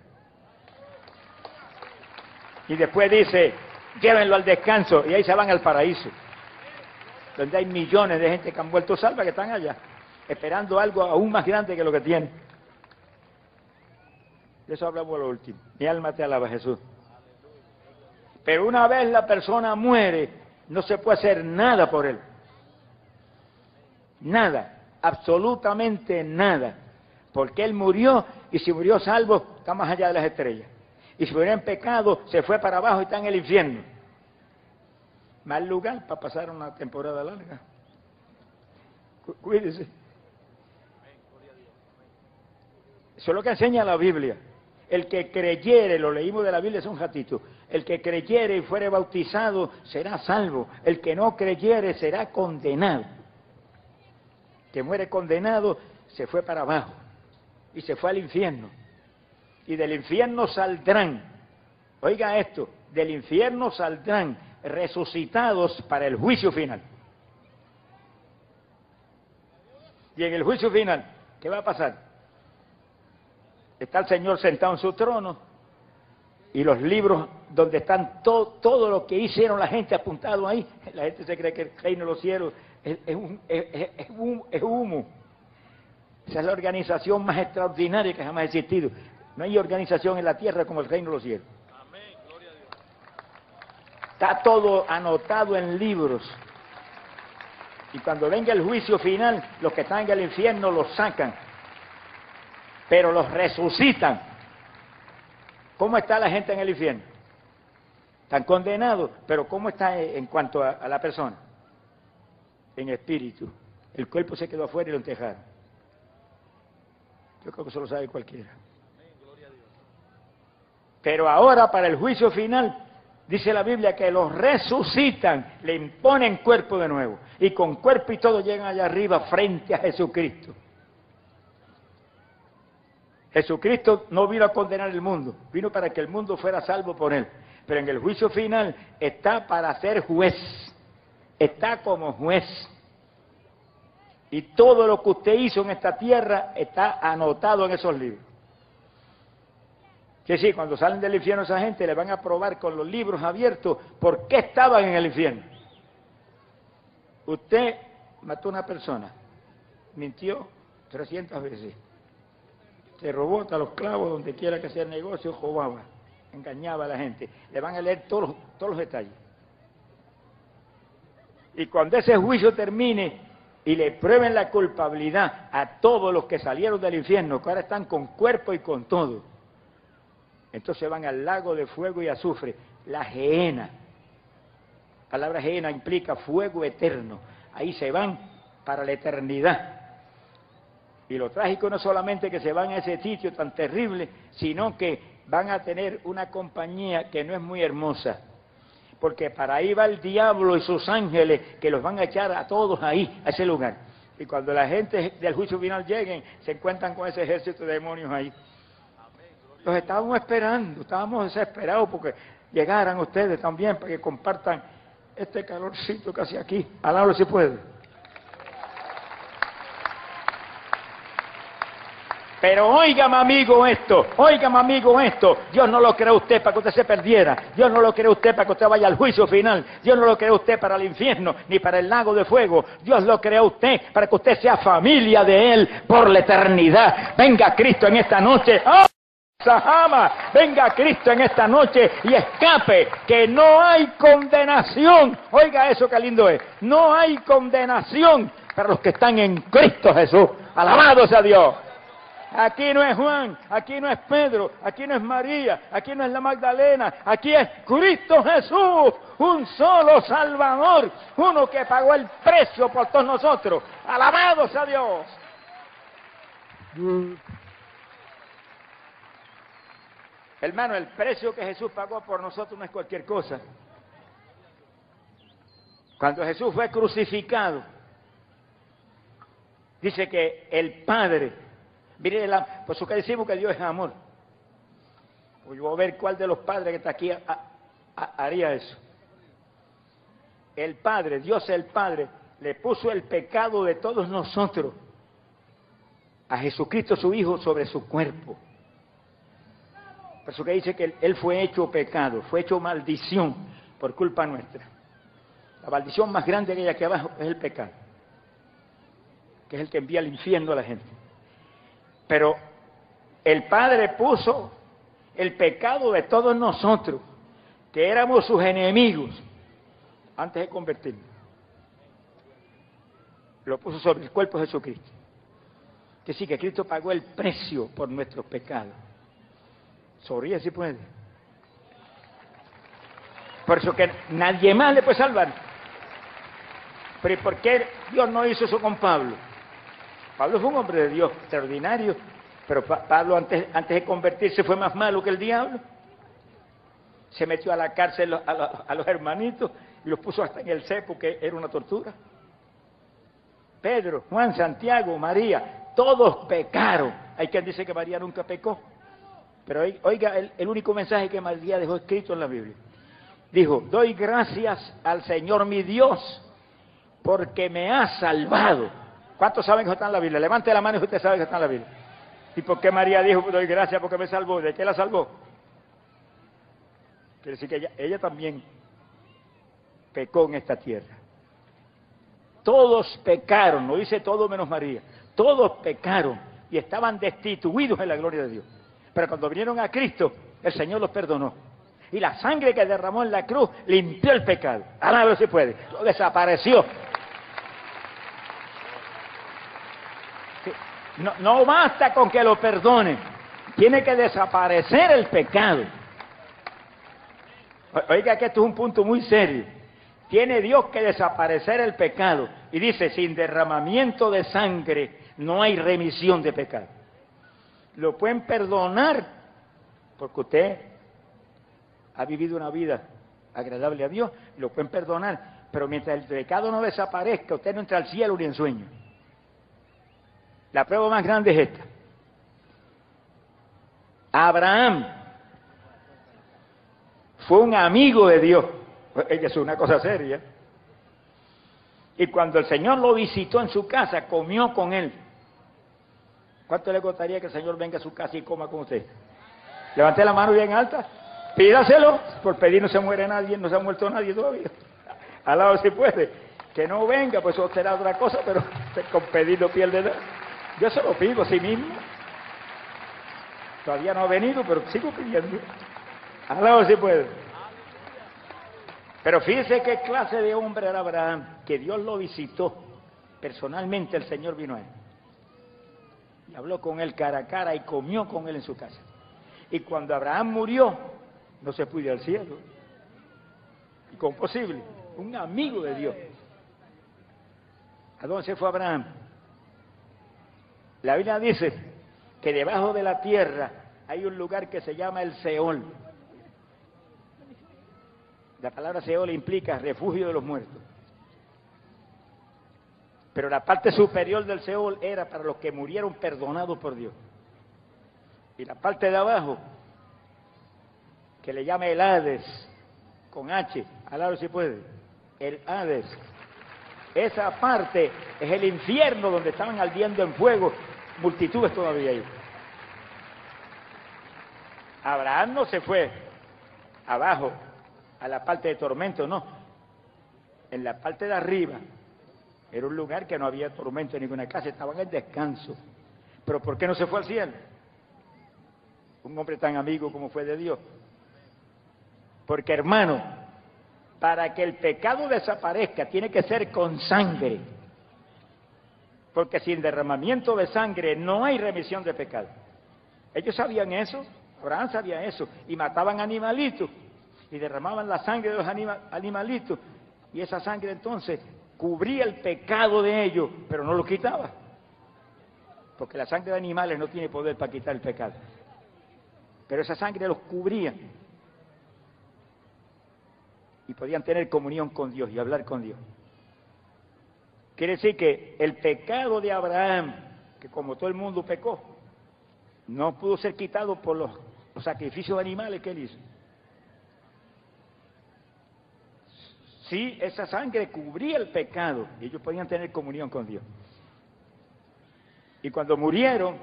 Y después dice, llévenlo al descanso y ahí se van al paraíso, donde hay millones de gente que han vuelto salva que están allá, esperando algo aún más grande que lo que tienen. De eso hablamos lo último. Mi alma te alaba, Jesús. Pero una vez la persona muere, no se puede hacer nada por él. Nada, absolutamente nada. Porque él murió y si murió salvo, está más allá de las estrellas y si hubiera en pecado, se fue para abajo y está en el infierno. Mal lugar para pasar una temporada larga. Cuídese. Eso es lo que enseña la Biblia. El que creyere, lo leímos de la Biblia es un ratito, el que creyere y fuere bautizado será salvo, el que no creyere será condenado. Que muere condenado se fue para abajo y se fue al infierno y del infierno saldrán, oiga esto, del infierno saldrán resucitados para el juicio final. Y en el juicio final, ¿qué va a pasar? Está el Señor sentado en su trono y los libros donde están todo, lo que hicieron la gente apuntado ahí. La gente se cree que el reino de los cielos es, es humo. Esa es la organización más extraordinaria que jamás ha existido. No hay organización en la tierra como el reino de los cielos. Está todo anotado en libros. Y cuando venga el juicio final, los que están en el infierno los sacan, pero los resucitan. ¿Cómo está la gente en el infierno? Están condenados, pero ¿cómo está en cuanto a, la persona? En espíritu. El cuerpo se quedó afuera y lo entejaron. Yo creo que eso lo sabe cualquiera. Pero ahora para el juicio final Dice la Biblia que los resucitan, le imponen cuerpo de nuevo. Y con cuerpo y todo llegan allá arriba frente a Jesucristo. Jesucristo no vino a condenar el mundo, vino para que el mundo fuera salvo por él. Pero en el juicio final está para ser juez, está como juez. Y todo lo que usted hizo en esta tierra está anotado en esos libros. Que sí, cuando salen del infierno esa gente le van a probar con los libros abiertos por qué estaban en el infierno. Usted mató a una persona, mintió 300 veces, se robó hasta los clavos donde quiera que sea el negocio, robaba, engañaba a la gente. Le van a leer todos, todos los detalles. Y cuando ese juicio termine y le prueben la culpabilidad a todos los que salieron del infierno, que ahora están con cuerpo y con todo, entonces van al lago de fuego y azufre, la geena. La palabra geena implica fuego eterno. Ahí se van para la eternidad. Y lo trágico no solamente que se van a ese sitio tan terrible, sino que van a tener una compañía que no es muy hermosa. Porque para ahí va el diablo y sus ángeles que los van a echar a todos ahí, a ese lugar. Y cuando la gente del juicio final lleguen, se encuentran con ese ejército de demonios ahí. Los estábamos esperando, estábamos desesperados porque llegaran ustedes también para que compartan este calorcito casi aquí. Alábalo si puede. Pero óigame amigo esto, óigame amigo esto, Dios no lo creó usted para que usted se perdiera, Dios no lo creó usted para que usted vaya al juicio final, Dios no lo creó usted para el infierno ni para el lago de fuego, Dios lo creó usted para que usted sea familia de Él por la eternidad. Venga Cristo en esta noche. Sahama, venga Cristo en esta noche y escape, que no hay condenación. Oiga eso que lindo es. No hay condenación para los que están en Cristo Jesús. Alabado sea Dios. Aquí no es Juan, aquí no es Pedro, aquí no es María, aquí no es la Magdalena, aquí es Cristo Jesús, un solo Salvador, uno que pagó el precio por todos nosotros. Alabado sea Dios. Hermano, el precio que Jesús pagó por nosotros no es cualquier cosa. Cuando Jesús fue crucificado, dice que el Padre, mire, por eso que decimos que Dios es amor. Pues voy a ver cuál de los padres que está aquí haría eso. El Padre, Dios el Padre, le puso el pecado de todos nosotros a Jesucristo su Hijo sobre su cuerpo. Por eso que dice que él, fue hecho pecado, fue hecho maldición por culpa nuestra. La maldición más grande que hay aquí abajo es el pecado, que es el que envía al infierno a la gente. Pero el Padre puso el pecado de todos nosotros, que éramos sus enemigos, antes de convertirnos. Lo puso sobre el cuerpo de Jesucristo. Que sí, que Cristo pagó el precio por nuestros pecados. Sonríe si puede. Por eso que nadie más le puede salvar. Pero ¿y por qué Dios no hizo eso con Pablo? Pablo fue un hombre de Dios extraordinario, pero Pablo antes, antes de convertirse fue más malo que el diablo. Se metió a la cárcel a, los hermanitos y los puso hasta en el cepo, que era una tortura. Pedro, Juan, Santiago, María, todos pecaron. Hay quien dice que María nunca pecó. Pero oiga el, único mensaje que María dejó escrito en la Biblia. Dijo, doy gracias al Señor mi Dios porque me ha salvado. ¿Cuántos saben que está en la Biblia? Levante la mano y usted sabe que está en la Biblia. ¿Y por qué María dijo, doy gracias porque me salvó? ¿De qué la salvó? Quiere decir que ella, también pecó en esta tierra. Todos pecaron, no dice todo menos María. Todos pecaron y estaban destituidos en la gloria de Dios. Pero cuando vinieron a Cristo, el Señor los perdonó. Y la sangre que derramó en la cruz limpió el pecado. Ahora si puede. Lo desapareció. No, no basta con que lo perdone, tiene que desaparecer el pecado. Oiga que esto es un punto muy serio. Tiene Dios que desaparecer el pecado. Y dice, sin derramamiento de sangre no hay remisión de pecado. Lo pueden perdonar porque usted ha vivido una vida agradable a Dios, lo pueden perdonar. Pero mientras el pecado no desaparezca, usted no entra al cielo ni en sueño. La prueba más grande es esta. Abraham fue un amigo de Dios. Ella es una cosa seria. Y cuando el Señor lo visitó en su casa, comió con él. ¿Cuánto le gustaría que el Señor venga a su casa y coma con usted? Levante la mano bien alta. Pídaselo. Por pedir no se muere nadie, no se ha muerto nadie todavía. Al lado si puede. Que no venga, pues eso será otra cosa, pero con pedir no pierde nada. Yo se lo pido a sí mismo. Todavía no ha venido, pero sigo pidiendo. Al lado si puede. Pero fíjese qué clase de hombre era Abraham, que Dios lo visitó. Personalmente el Señor vino a él. Habló con él cara a cara y comió con él en su casa. Y cuando Abraham murió, no se pudo ir al cielo. Y posible, un amigo de Dios. ¿A dónde se fue Abraham? La Biblia dice que debajo de la tierra hay un lugar que se llama el Seol. La palabra Seol implica refugio de los muertos. Pero la parte superior del Seol era para los que murieron perdonados por Dios. Y la parte de abajo, que le llama el Hades, con H, al si puede, el Hades. Esa parte es el infierno donde estaban ardiendo en fuego multitudes todavía ahí. Abraham no se fue abajo a la parte de tormento, no. En la parte de arriba era un lugar que no había tormento en ninguna casa, estaban en descanso. Pero ¿por qué no se fue al cielo? Un hombre tan amigo como fue de Dios. Porque hermano, para que el pecado desaparezca tiene que ser con sangre. Porque sin derramamiento de sangre no hay remisión de pecado. Ellos sabían eso, Abraham sabía eso, y mataban animalitos y derramaban la sangre de los animalitos. Y esa sangre entonces cubría el pecado de ellos, pero no lo quitaba. Porque la sangre de animales no tiene poder para quitar el pecado. Pero esa sangre los cubría. Y podían tener comunión con Dios y hablar con Dios. Quiere decir que el pecado de Abraham, que como todo el mundo pecó, no pudo ser quitado por los, sacrificios de animales que él hizo. Sí, esa sangre cubría el pecado ellos podían tener comunión con Dios. Y cuando murieron,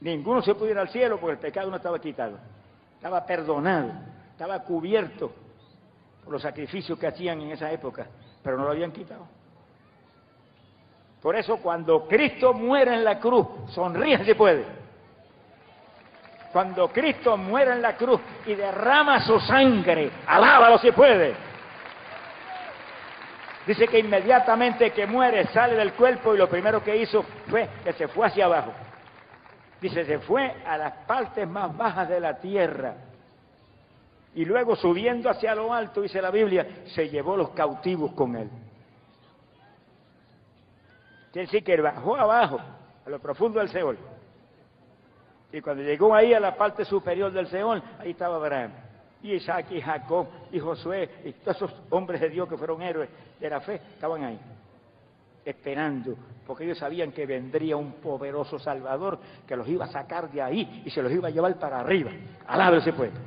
ninguno se pudo ir al cielo porque el pecado no estaba quitado. Estaba perdonado, estaba cubierto por los sacrificios que hacían en esa época, pero no lo habían quitado. Por eso cuando Cristo muere en la cruz, sonríe si puede. Cuando Cristo muere en la cruz y derrama su sangre, alábalo si puede. Dice que inmediatamente que muere sale del cuerpo y lo primero que hizo fue que se fue hacia abajo. Dice, se fue a las partes más bajas de la tierra. Y luego subiendo hacia lo alto, dice la Biblia, se llevó los cautivos con él. Quiere decir que bajó abajo, a lo profundo del Seol. Y cuando llegó ahí a la parte superior del Seol, ahí estaba Abraham. Y Isaac y Jacob y Josué y todos esos hombres de Dios que fueron héroes de la fe estaban ahí, esperando, porque ellos sabían que vendría un poderoso Salvador que los iba a sacar de ahí y se los iba a llevar para arriba. Alaba ese pueblo.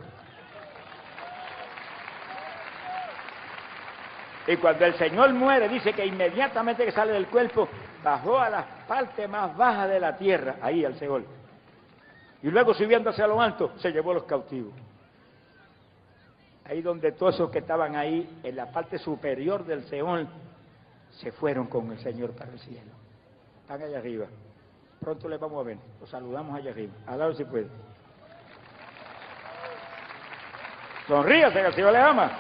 Y cuando el Señor muere, dice que inmediatamente que sale del cuerpo, bajó a la parte más baja de la tierra, ahí al Seol. Y luego subiendo hacia lo alto, se llevó los cautivos. Ahí donde todos esos que estaban ahí, en la parte superior del Seol, se fueron con el Señor para el cielo. Están allá arriba. Pronto les vamos a ver. Los saludamos allá arriba. A lado si puede. Sonríase que el Señor le ama.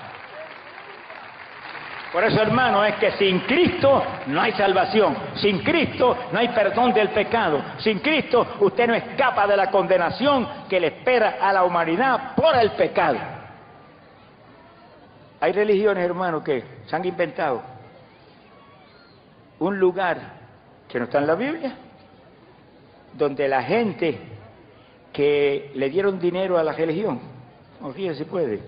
Por eso, hermano, es que sin Cristo no hay salvación. Sin Cristo no hay perdón del pecado. Sin Cristo usted no escapa de la condenación que le espera a la humanidad por el pecado. Hay religiones, hermano, que se han inventado un lugar que no está en la Biblia, donde la gente que le dieron dinero a la religión, no si puede,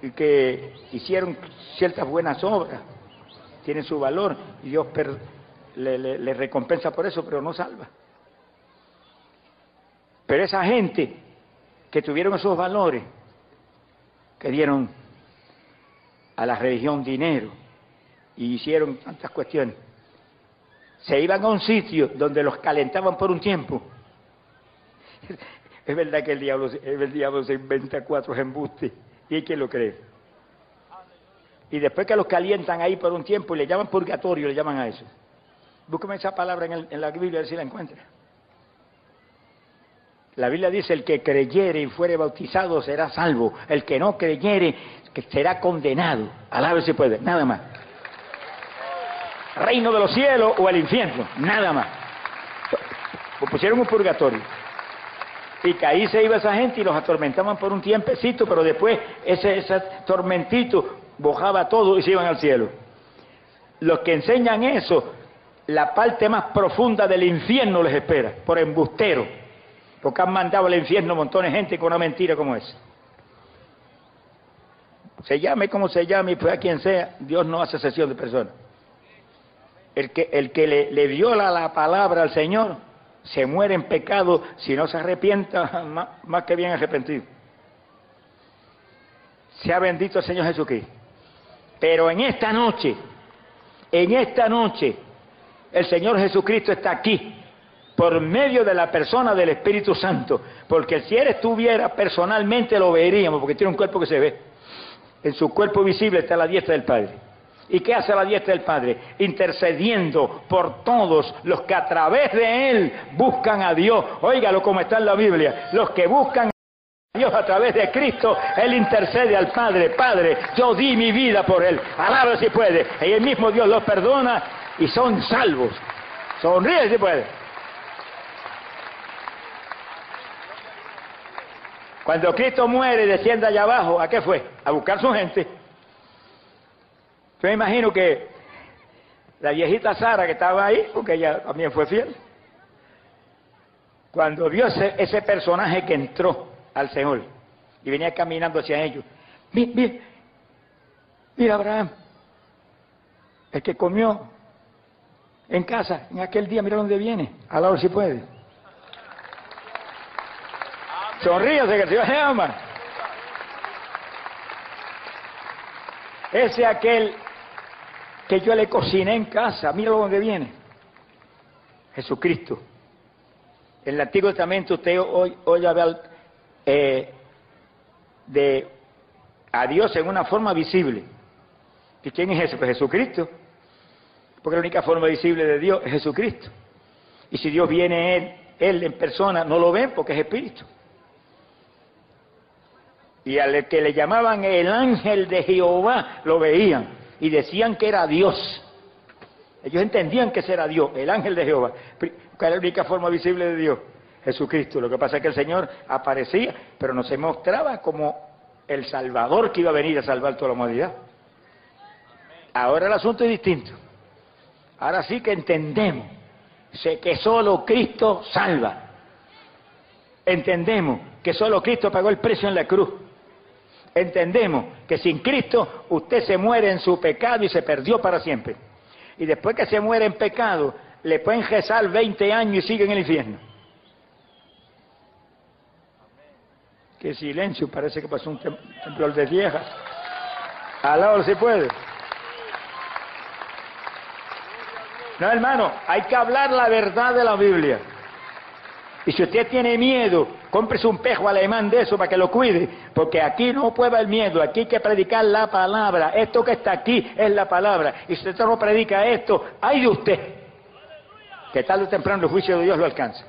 y que hicieron ciertas buenas obras, tienen su valor y Dios le, recompensa por eso, pero no salva. Pero esa gente que tuvieron esos valores, que dieron a la religión dinero y hicieron tantas cuestiones, se iban a un sitio donde los calentaban por un tiempo. Es verdad que el diablo, el diablo se inventa cuatro embustes y hay quien lo cree. Y después que los calientan ahí por un tiempo y le llaman purgatorio, le llaman a eso. Búscame esa palabra en, la Biblia a ver si la encuentra. La Biblia dice, el que creyere y fuere bautizado será salvo. El que no creyere será condenado. Alábese si puede, nada más. Reino de los cielos o el infierno, nada más. Pues pusieron un purgatorio. Y que ahí se iba esa gente y los atormentaban por un tiempecito, pero después ese, ese tormentito bojaba todo y se iban al cielo. Los que enseñan eso, la parte más profunda del infierno les espera, por embustero, porque han mandado al infierno montones de gente con una mentira como esa. Se llame como se llame y fue a quien sea, Dios no hace sesión de personas. El que, el que le, viola la palabra al Señor se muere en pecado si no se arrepienta, más, que bien arrepentido. Sea bendito el Señor Jesucristo. Pero en esta noche, en esta noche, el Señor Jesucristo está aquí por medio de la persona del Espíritu Santo. Porque si Él estuviera personalmente lo veríamos, porque tiene un cuerpo que se ve. En su cuerpo visible está la diestra del Padre. ¿Y qué hace la diestra del Padre? Intercediendo por todos los que a través de Él buscan a Dios. Óigalo como está en la Biblia. Los que buscan Dios a través de Cristo, Él intercede al Padre, Padre, yo di mi vida por Él, alaba si puede, y el mismo Dios los perdona y son salvos. Sonríe si puede. Cuando Cristo muere y desciende allá abajo, ¿a qué fue? A buscar su gente. Yo me imagino que la viejita Sara que estaba ahí, porque ella también fue fiel, cuando vio ese, ese personaje que entró, al Señor y venía caminando hacia ellos. Mira, mira, mira Abraham, el que comió en casa en aquel día, mira dónde viene, a la hora si puede. Sonríase que el Señor se ama. Ese aquel que yo le cociné en casa, mira dónde viene. Jesucristo. En el Antiguo Testamento usted hoy, hoy al, eh, de a Dios en una forma visible. ¿Y quién es ese? Pues Jesucristo. Porque la única forma visible de Dios es Jesucristo. Y si Dios viene él, él en persona, no lo ven porque es Espíritu. Y al que le llamaban el ángel de Jehová, lo veían y decían que era Dios. Ellos entendían que ese era Dios, el ángel de Jehová. ¿Cuál es la única forma visible de Dios? Jesucristo. Lo que pasa es que el Señor aparecía, pero no se mostraba como el Salvador que iba a venir a salvar toda la humanidad. Ahora el asunto es distinto. Ahora sí que entendemos que solo Cristo salva. Entendemos que solo Cristo pagó el precio en la cruz. Entendemos que sin Cristo usted se muere en su pecado y se perdió para siempre. Y después que se muere en pecado, le pueden rezar 20 años y sigue en el infierno. Qué silencio, parece que pasó un temblor de viejas. Al lado se puede. No, hermano, hay que hablar la verdad de la Biblia. Y si usted tiene miedo, cómprese un pejo alemán de eso para que lo cuide, porque aquí no puede el miedo, aquí hay que predicar la palabra. Esto que está aquí es la palabra. Y si usted no predica esto, hay de usted, que tarde o temprano el juicio de Dios lo alcanza.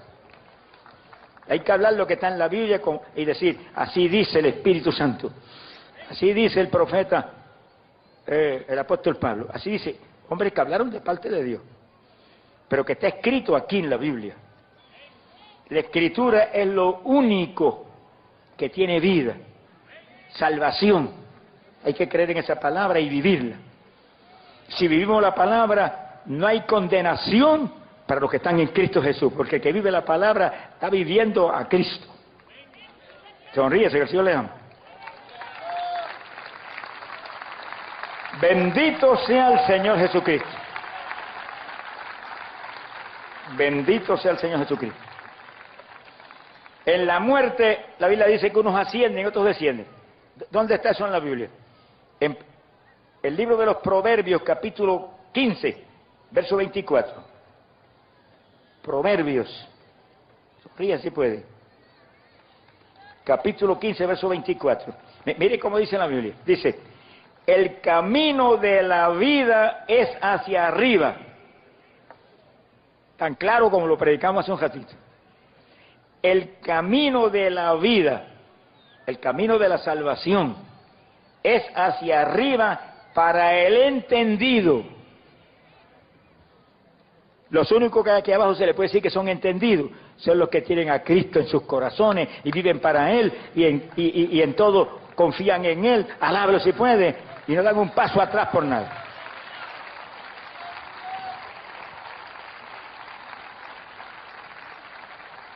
Hay que hablar lo que está en la Biblia y decir, así dice el Espíritu Santo, así dice el profeta eh, el apóstol Pablo. Así dice, hombres que hablaron de parte de Dios, pero que está escrito aquí en la Biblia. La escritura es lo único que tiene vida, salvación. Hay que creer en esa palabra y vivirla. Si vivimos la palabra, no hay condenación para los que están en Cristo Jesús, porque el que vive la palabra está viviendo a Cristo. Sonríese, que el Señor le ama. Bendito sea el Señor Jesucristo. Bendito sea el Señor Jesucristo. En la muerte, la Biblia dice que unos ascienden y otros descienden. ¿Dónde está eso en la Biblia? En el libro de los Proverbios, capítulo 15, verso 24. Proverbios. Sonríe si puede. Capítulo 15, verso 24. Mire cómo dice la Biblia. Dice, el camino de la vida es hacia arriba. Tan claro como lo predicamos hace un ratito. El camino de la vida, el camino de la salvación, es hacia arriba para el entendido. Los únicos que aquí abajo se le puede decir que son entendidos son los que tienen a Cristo en sus corazones y viven para Él y en, y, en todo confían en Él. Alábalo si puede y no dan un paso atrás por nada.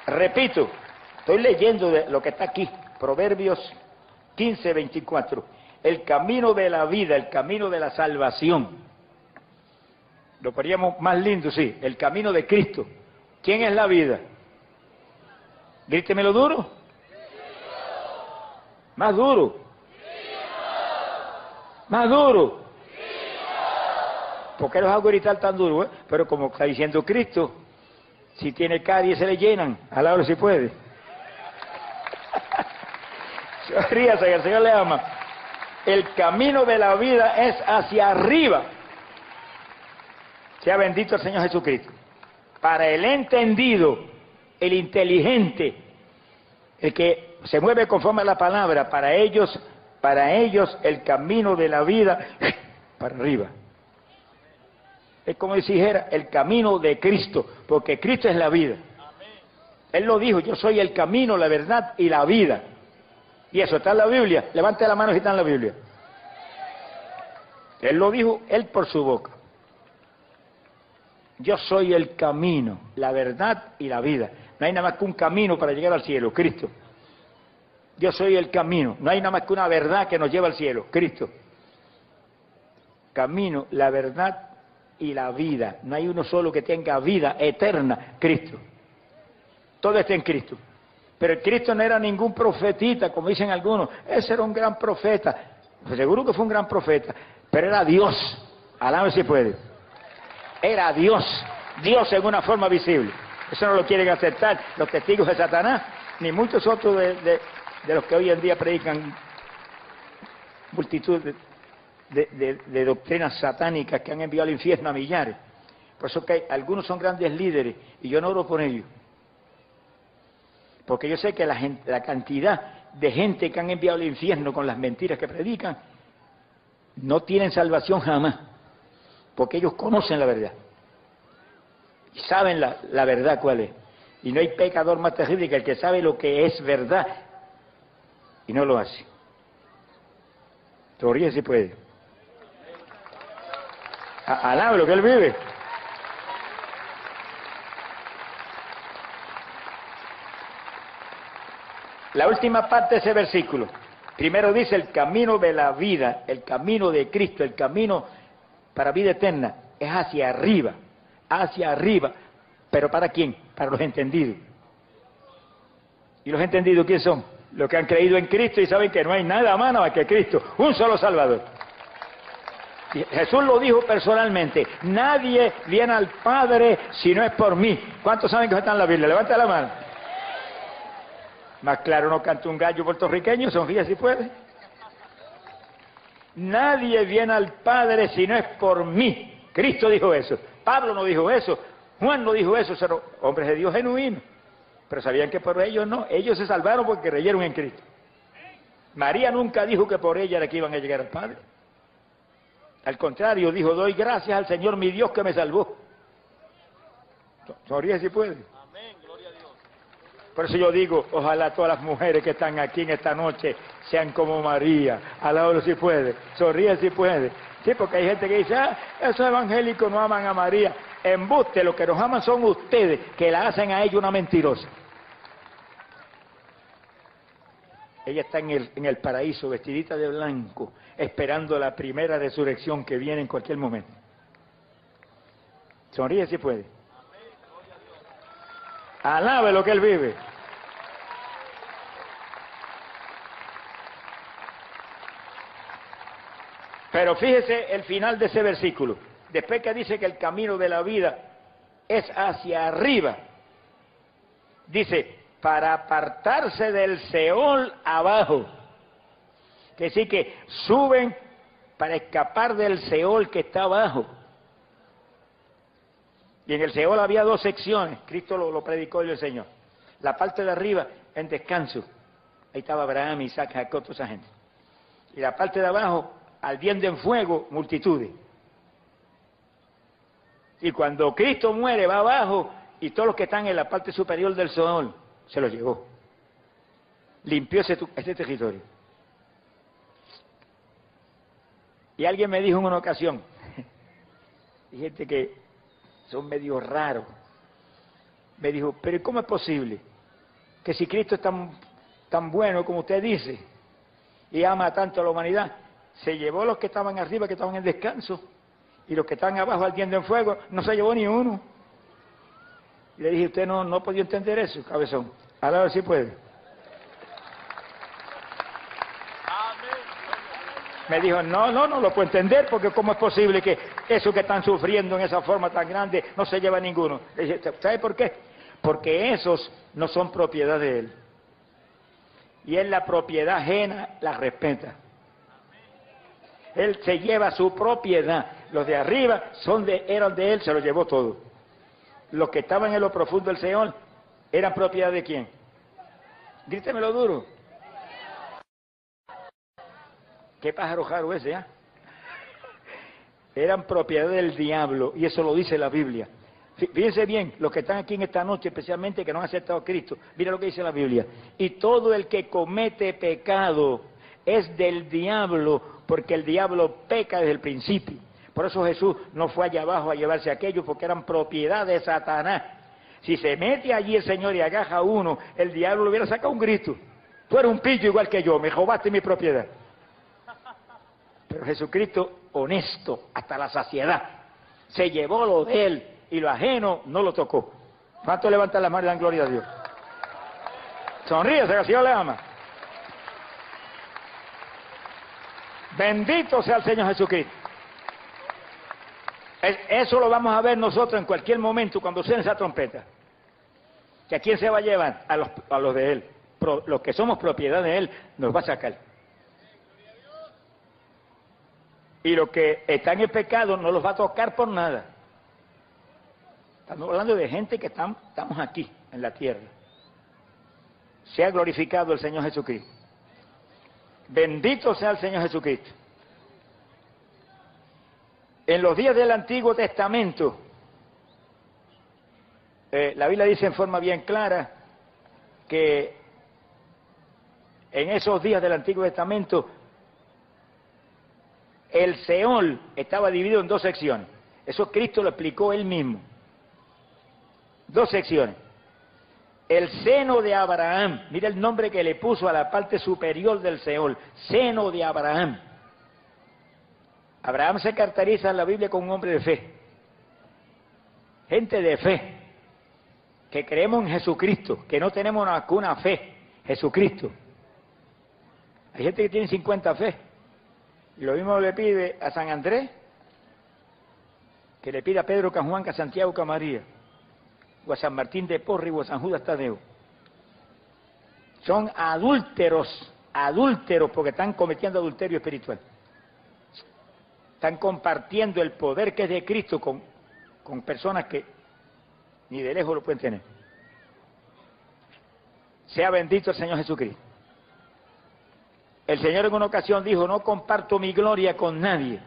Repito, estoy leyendo de lo que está aquí, Proverbios 15, 24. El camino de la vida, el camino de la salvación. Lo poníamos más lindo, sí, el camino de Cristo. ¿Quién es la vida? Grítemelo duro. Más duro. Más duro. ¿Por qué los hago gritar tan duro? Eh? Pero como está diciendo Cristo, si tiene caries se le llenan, hora si puede. Ríase que el Señor le ama. El camino de la vida es hacia arriba. Sea bendito el Señor Jesucristo. Para el entendido, el inteligente, el que se mueve conforme a la palabra, para ellos, para ellos el camino de la vida para arriba. Es como si dijera el camino de Cristo, porque Cristo es la vida. Él lo dijo, yo soy el camino, la verdad y la vida. Y eso está en la Biblia. Levante la mano si está en la Biblia. Él lo dijo, él por su boca. Yo soy el camino, la verdad y la vida. No hay nada más que un camino para llegar al cielo, Cristo. Yo soy el camino. No hay nada más que una verdad que nos lleva al cielo, Cristo. Camino, la verdad y la vida. No hay uno solo que tenga vida eterna, Cristo. Todo está en Cristo. Pero Cristo no era ningún profetita, como dicen algunos. Ese era un gran profeta. Seguro que fue un gran profeta. Pero era Dios. Aláme si puede. Era Dios. Dios en una forma visible. Eso no lo quieren aceptar los testigos de Satanás, ni muchos otros de, los que hoy en día predican multitud de, doctrinas satánicas que han enviado al infierno a millares. Por eso que algunos son grandes líderes y yo no oro por ellos. Porque yo sé que la, la cantidad de gente que han enviado al infierno con las mentiras que predican no tienen salvación jamás. Porque ellos conocen la verdad y saben la, verdad cuál es. Y no hay pecador más terrible que el que sabe lo que es verdad y no lo hace. Todavía si puede. Alaba que él vive. La última parte de ese versículo. Primero dice el camino de la vida, el camino de Cristo, el camino para vida eterna, es hacia arriba hacia arriba. ¿Pero para quién? Para los entendidos. ¿Y los entendidos quiénes son? Los que han creído en Cristo y saben que no hay nada más que Cristo, un solo Salvador. Jesús lo dijo personalmente, nadie viene al Padre si no es por mí. ¿Cuántos saben que está en la Biblia? Levanta la mano. Más claro no canta un gallo puertorriqueño, sonríe si puede. Nadie viene al Padre si no es por mí. Cristo dijo eso. Pablo no dijo eso, Juan no dijo eso, eran hombres de Dios genuinos. Pero sabían que por ellos no, ellos se salvaron porque creyeron en Cristo. María nunca dijo que por ella era que iban a llegar al Padre. Al contrario, dijo, doy gracias al Señor mi Dios que me salvó. Sonríe si puede. Amén, gloria a Dios. Por eso yo digo, ojalá todas las mujeres que están aquí en esta noche sean como María. Alábalo si puede. Sonríe si puede. Sí, porque hay gente que dice, ah, esos evangélicos no aman a María. Embuste, los que nos aman son ustedes, que la hacen a ella una mentirosa. Ella está en el, en el paraíso, vestidita de blanco, esperando la primera resurrección que viene en cualquier momento. Sonríe si puede. Alabe lo que él vive. Pero fíjese el final de ese versículo. Después que dice que el camino de la vida es hacia arriba, dice, para apartarse del Seol abajo. Que sí que suben para escapar del Seol que está abajo. Y en el Seol había dos secciones, Cristo lo, predicó y el Señor. La parte de arriba en descanso, ahí estaba Abraham, Isaac, Jacob, toda esa gente. Y la parte de abajo, ardiendo en fuego, multitudes. Y cuando Cristo muere, va abajo y todos los que están en la parte superior del Seol se lo llevó. Limpió ese, territorio. Y alguien me dijo en una ocasión, y gente que son medio raros, me dijo, pero ¿cómo es posible que si Cristo es tan, tan bueno como usted dice y ama tanto a la humanidad, se llevó los que estaban arriba, que estaban en descanso, y los que estaban abajo ardiendo en fuego, no se llevó ni uno? Y le dije, usted no, no podido entender eso, cabezón. Ahora si puede. Me dijo, no, no, no lo puedo entender porque cómo es posible que eso que están sufriendo en esa forma tan grande no se lleva a ninguno. Le dije, ¿sabe por qué? Porque esos no son propiedad de él. Y él la propiedad ajena la respeta. Él se lleva su propiedad. Los de arriba son de, eran de él, se lo llevó todo los que estaban en lo profundo del Señor eran propiedad de quién? Grítemelo duro. ¿Qué pájaro jaro ese, ah? Eran propiedad del diablo, y eso lo dice la Biblia. Fíjense bien, los que están aquí en esta noche, especialmente que no han aceptado a Cristo, mira lo que dice la Biblia. Y todo el que comete pecado es del diablo, porque el diablo peca desde el principio. Por eso Jesús no fue allá abajo a llevarse aquello, porque eran propiedad de Satanás. Si se mete allí el Señor y agaja a uno, el diablo le hubiera sacado un grito. Tú eres un pillo igual que yo, me robaste mi propiedad. Pero Jesucristo, honesto hasta la saciedad, se llevó lo de él y lo ajeno no lo tocó. ¿Cuánto levanta la mano y dan gloria a Dios? Sonríe, que Señor le ama. Bendito sea el Señor Jesucristo. Eso lo vamos a ver nosotros en cualquier momento cuando suene esa trompeta. ¿Que a quién se va a llevar? A los, a los de Él. los que somos propiedad de Él nos va a sacar. Y los que están en pecado no los va a tocar por nada. Estamos hablando de gente que estamos aquí, en la tierra. Sea glorificado el Señor Jesucristo. Bendito sea el Señor Jesucristo. En los días del Antiguo Testamento, eh, la Biblia dice en forma bien clara que en esos días del Antiguo Testamento el Seol estaba dividido en dos secciones. Eso Cristo lo explicó él mismo. Dos secciones. El seno de Abraham, mira el nombre que le puso a la parte superior del Seol, seno de Abraham. Abraham se caracteriza en la Biblia como un hombre de fe. Gente de fe, que creemos en Jesucristo, que no tenemos ninguna fe, Jesucristo. Hay gente que tiene 50 fe. Y lo mismo le pide a San Andrés, que le pide a Pedro, que a Juan, que a Santiago, que a María, o a San Martín de Porri, o a San Judas Tadeo. Son adúlteros, adúlteros, porque están cometiendo adulterio espiritual están compartiendo el poder que es de Cristo con, personas que ni de lejos lo pueden tener. Sea bendito el Señor Jesucristo. El Señor en una ocasión dijo, no comparto mi gloria con nadie.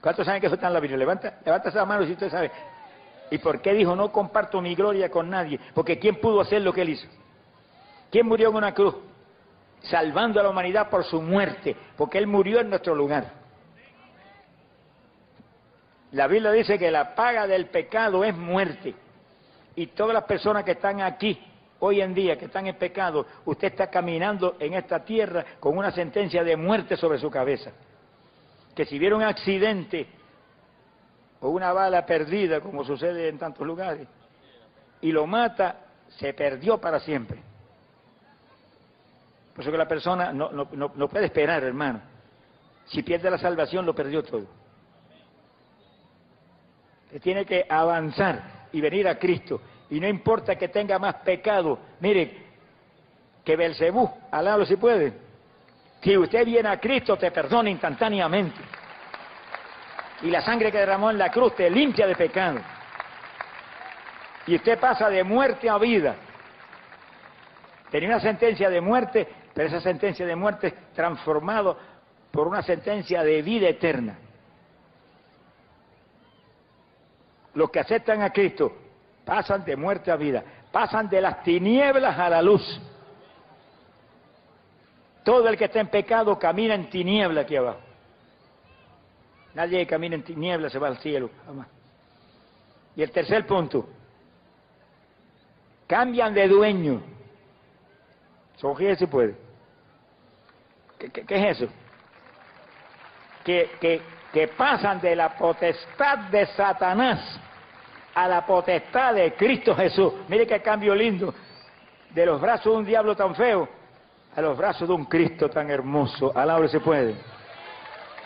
¿Cuántos saben que eso está en la Biblia? Levanta, levanta esa mano si usted sabe. ¿Y por qué dijo no comparto mi gloria con nadie? Porque ¿quién pudo hacer lo que él hizo? ¿Quién murió en una cruz? Salvando a la humanidad por su muerte, porque él murió en nuestro lugar. La Biblia dice que la paga del pecado es muerte. Y todas las personas que están aquí hoy en día, que están en pecado, usted está caminando en esta tierra con una sentencia de muerte sobre su cabeza. Que si viera un accidente o una bala perdida, como sucede en tantos lugares, y lo mata, se perdió para siempre. Por eso que la persona no, no, no puede esperar, hermano. Si pierde la salvación, lo perdió todo. Tiene que avanzar y venir a Cristo. Y no importa que tenga más pecado. Mire, que Belcebú, alablo si puede. Si usted viene a Cristo, te perdona instantáneamente. Y la sangre que derramó en la cruz te limpia de pecado. Y usted pasa de muerte a vida. Tenía una sentencia de muerte, pero esa sentencia de muerte es transformado por una sentencia de vida eterna. Los que aceptan a Cristo pasan de muerte a vida, pasan de las tinieblas a la luz. Todo el que está en pecado camina en tiniebla aquí abajo. Nadie que camina en tiniebla se va al cielo. Y el tercer punto, cambian de dueño. Sonríe si puede. ¿Qué, es eso? Que, que, pasan de la potestad de Satanás a la potestad de Cristo Jesús. Mire qué cambio lindo. De los brazos de un diablo tan feo a los brazos de un Cristo tan hermoso. Alabro se puede.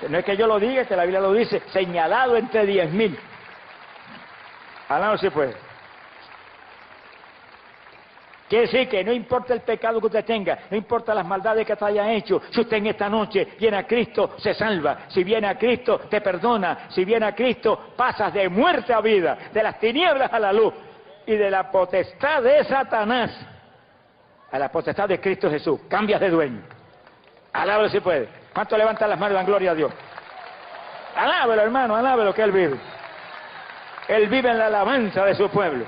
No es que yo lo diga, es que la Biblia lo dice, señalado entre diez mil. Alabro se puede. Quiere decir que no importa el pecado que usted tenga, no importa las maldades que usted haya hecho, si usted en esta noche viene a Cristo, se salva. Si viene a Cristo, te perdona. Si viene a Cristo, pasas de muerte a vida, de las tinieblas a la luz y de la potestad de Satanás a la potestad de Cristo Jesús. Cambias de dueño. Alábalo si puede. ¿Cuánto levantan las manos y dan gloria a Dios? Alábelo, hermano, alábelo que Él vive. Él vive en la alabanza de su pueblo.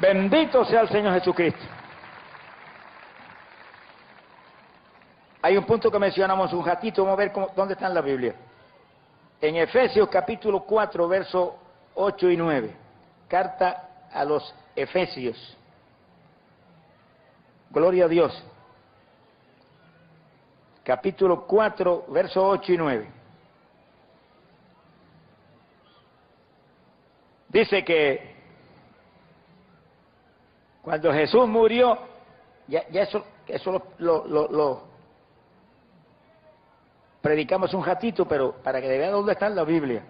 Bendito sea el Señor Jesucristo. Hay un punto que mencionamos un ratito, vamos a ver dónde está en la Biblia. En Efesios capítulo 4, versos 8 y 9. Carta a los Efesios. Gloria a Dios. Capítulo 4, versos 8 y 9. Dice que cuando Jesús murió, ya, eso, lo, predicamos un ratito, pero para que vean dónde está la Biblia.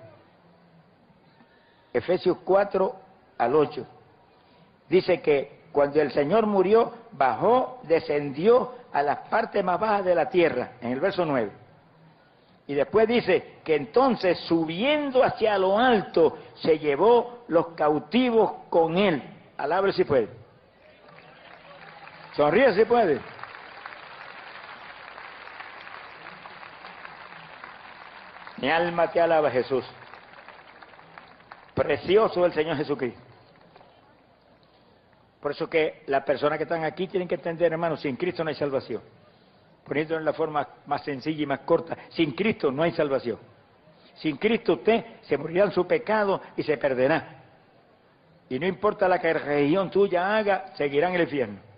Efesios 4 al 8. Dice que cuando el Señor murió, bajó, descendió a las partes más bajas de la tierra, en el verso 9. Y después dice que entonces subiendo hacia lo alto, se llevó los cautivos con él. Alabre si puede. Sonríe si puede. Mi alma te alaba, Jesús. Precioso el Señor Jesucristo. Por eso que las personas que están aquí tienen que entender, hermanos, sin Cristo no hay salvación. Poniéndolo en la forma más sencilla y más corta, sin Cristo no hay salvación. Sin Cristo usted se morirá en su pecado y se perderá. Y no importa la que religión tuya haga, seguirá en el infierno.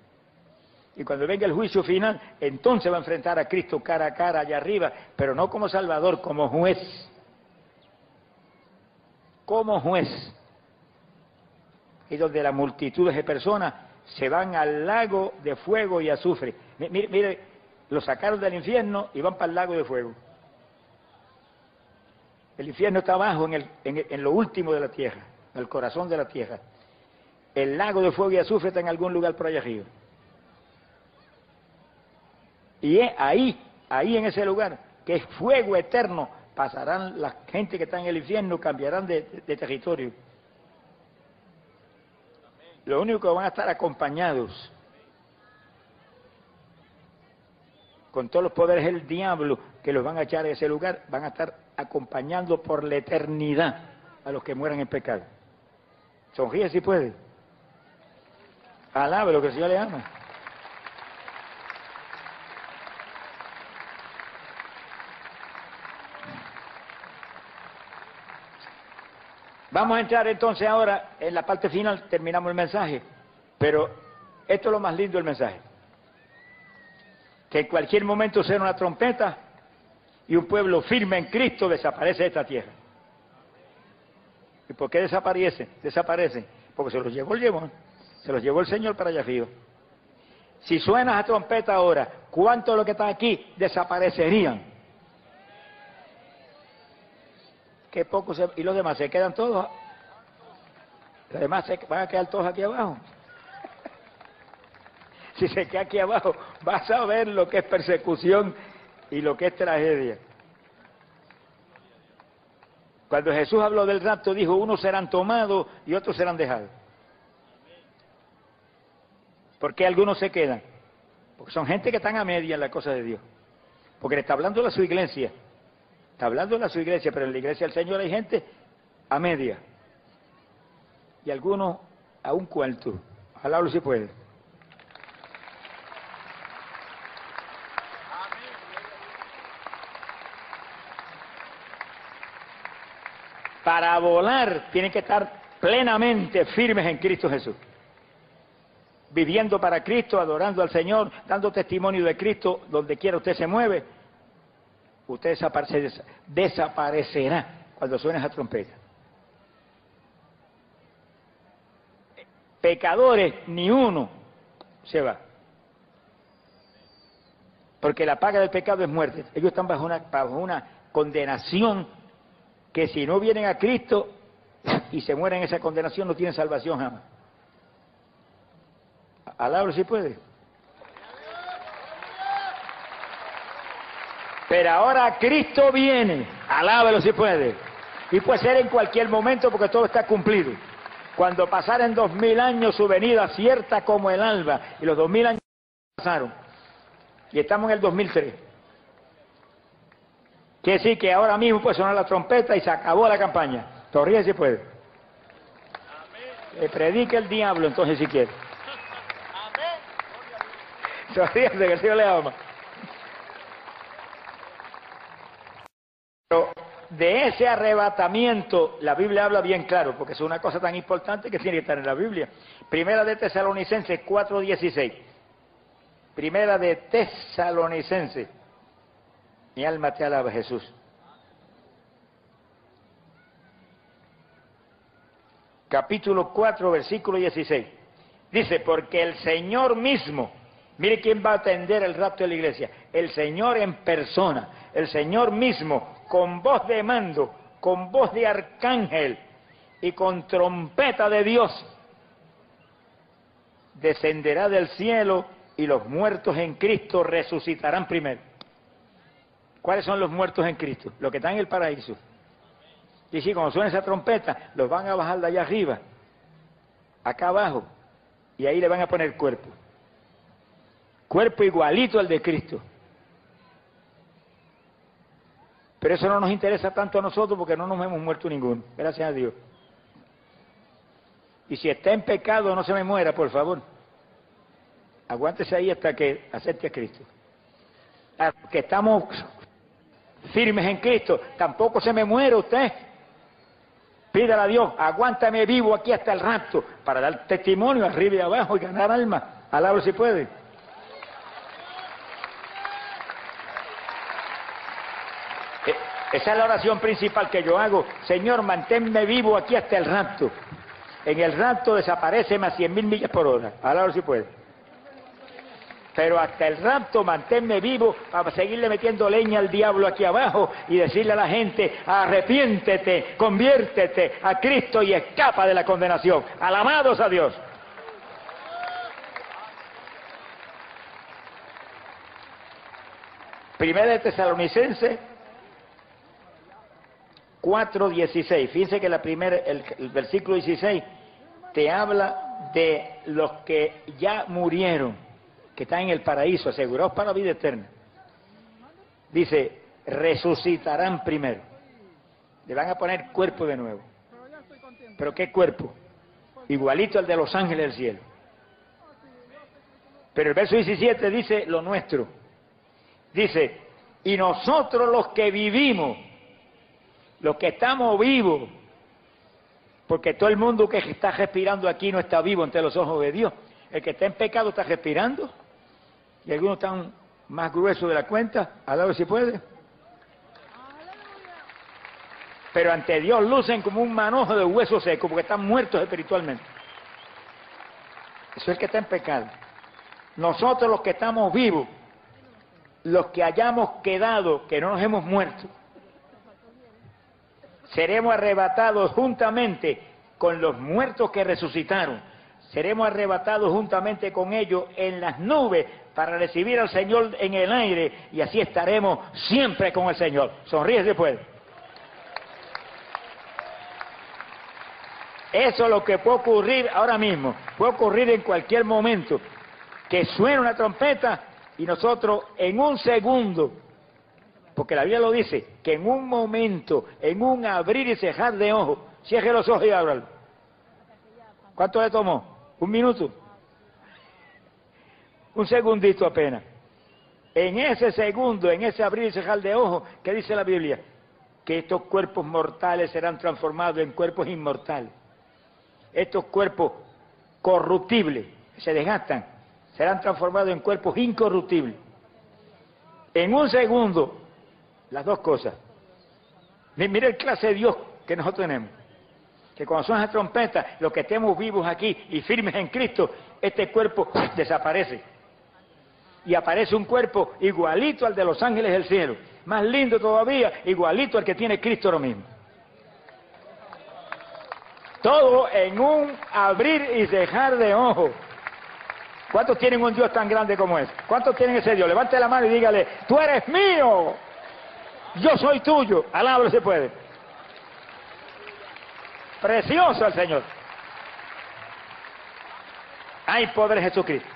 Y cuando venga el juicio final, entonces va a enfrentar a Cristo cara a cara allá arriba, pero no como Salvador, como juez. Como juez. Y donde las multitudes de personas se van al lago de fuego y azufre. Mire, mire, lo sacaron del infierno y van para el lago de fuego. El infierno está abajo en, en lo último de la tierra, en el corazón de la tierra. El lago de fuego y azufre está en algún lugar por allá arriba. Y es ahí, ahí en ese lugar, que es fuego eterno, pasarán la gente que está en el infierno, cambiarán de, territorio. Lo único que van a estar acompañados con todos los poderes del diablo que los van a echar a ese lugar, van a estar acompañando por la eternidad a los que mueran en pecado. Sonríe si puede. Alabe lo que el Señor le ama. Vamos a entrar entonces ahora en la parte final, terminamos el mensaje, pero esto es lo más lindo del mensaje. Que en cualquier momento sea una trompeta y un pueblo firme en Cristo desaparece de esta tierra. ¿Y por qué desaparece? Desaparece. Porque se los llevó el llevón, se los llevó el Señor para allá arriba. Si suena esa trompeta ahora, ¿cuántos de los que están aquí desaparecerían? Qué poco se... y los demás se quedan todos. Los demás se van a quedar todos aquí abajo. si se queda aquí abajo, vas a ver lo que es persecución y lo que es tragedia. Cuando Jesús habló del rapto, dijo, unos serán tomados y otros serán dejados. ¿Por qué algunos se quedan? Porque son gente que están a media en la cosa de Dios. Porque le está hablando a su iglesia. Está hablando de su iglesia, pero en la iglesia del Señor hay gente a media. Y algunos a un cuarto. Ojalá si puede. para volar tienen que estar plenamente firmes en Cristo Jesús. Viviendo para Cristo, adorando al Señor, dando testimonio de Cristo donde quiera usted se mueve, usted desaparecerá cuando suene esa trompeta. Pecadores, ni uno se va. Porque la paga del pecado es muerte. Ellos están bajo una, bajo una condenación que si no vienen a Cristo y se mueren en esa condenación no tienen salvación jamás. Alábalo si puede. Pero ahora Cristo viene, alábalo si puede. Y puede ser en cualquier momento porque todo está cumplido. Cuando pasaren dos mil años su venida cierta como el alba, y los dos mil años pasaron, y estamos en el 2003. Que sí, que ahora mismo puede sonar la trompeta y se acabó la campaña. Torríe si puede. Le predique el diablo entonces si quiere. Amén. que el Señor le ama. Pero de ese arrebatamiento, la Biblia habla bien claro, porque es una cosa tan importante que tiene que estar en la Biblia. Primera de Tesalonicenses 4.16. Primera de Tesalonicenses mi alma te alaba, Jesús. Capítulo 4, versículo 16. Dice, porque el Señor mismo, mire quién va a atender el rapto de la iglesia, el Señor en persona, el Señor mismo, con voz de mando, con voz de arcángel y con trompeta de Dios, descenderá del cielo y los muertos en Cristo resucitarán primero. ¿Cuáles son los muertos en Cristo? Los que están en el paraíso. Y si cuando suena esa trompeta, los van a bajar de allá arriba, acá abajo, y ahí le van a poner cuerpo. Cuerpo igualito al de Cristo. Pero eso no nos interesa tanto a nosotros porque no nos hemos muerto ninguno, gracias a Dios. Y si está en pecado, no se me muera, por favor. Aguántese ahí hasta que acepte a Cristo. Que estamos firmes en Cristo, tampoco se me muere usted. Pídale a Dios, aguántame vivo aquí hasta el rapto para dar testimonio arriba y abajo y ganar alma. Alabro si puede. Eh, esa es la oración principal que yo hago. Señor, manténme vivo aquí hasta el rapto. En el rapto desaparece más cien mil millas por hora. Alabro si puede pero hasta el rapto manténme vivo para seguirle metiendo leña al diablo aquí abajo y decirle a la gente, arrepiéntete, conviértete a Cristo y escapa de la condenación. Alamados a Dios. Primera de Tesalonicense 4.16. Fíjense que la primera, el, el versículo 16 te habla de los que ya murieron que están en el paraíso, asegurados para la vida eterna. dice, resucitarán primero. Le van a poner cuerpo de nuevo. ¿Pero qué cuerpo? Igualito al de los ángeles del cielo. Pero el verso 17 dice lo nuestro. Dice, y nosotros los que vivimos, los que estamos vivos, porque todo el mundo que está respirando aquí no está vivo ante los ojos de Dios. El que está en pecado está respirando. Y algunos están más gruesos de la cuenta. A ver si puede. Pero ante Dios lucen como un manojo de huesos secos porque están muertos espiritualmente. Eso es el que está en pecado. Nosotros los que estamos vivos, los que hayamos quedado, que no nos hemos muerto, seremos arrebatados juntamente con los muertos que resucitaron. Seremos arrebatados juntamente con ellos en las nubes para recibir al Señor en el aire y así estaremos siempre con el Señor. Sonríe si puede. Eso es lo que puede ocurrir ahora mismo, puede ocurrir en cualquier momento. Que suene una trompeta y nosotros en un segundo porque la Biblia lo dice, que en un momento, en un abrir y cerrar de ojos, cierre los ojos y ábralo. ¿Cuánto le tomó? ¿Un minuto? Un segundito apenas. En ese segundo, en ese abrir y cerrar de ojos, ¿qué dice la Biblia? Que estos cuerpos mortales serán transformados en cuerpos inmortales. Estos cuerpos corruptibles, se desgastan, serán transformados en cuerpos incorruptibles. En un segundo, las dos cosas. Mire el clase de Dios que nosotros tenemos. Que cuando son las trompetas, los que estemos vivos aquí y firmes en Cristo, este cuerpo desaparece. Y aparece un cuerpo igualito al de los ángeles del cielo. Más lindo todavía, igualito al que tiene Cristo lo mismo. Todo en un abrir y dejar de ojo. ¿Cuántos tienen un Dios tan grande como ese? ¿Cuántos tienen ese Dios? Levante la mano y dígale, tú eres mío. Yo soy tuyo. Alábalo se puede. Precioso el Señor. Hay poder Jesucristo.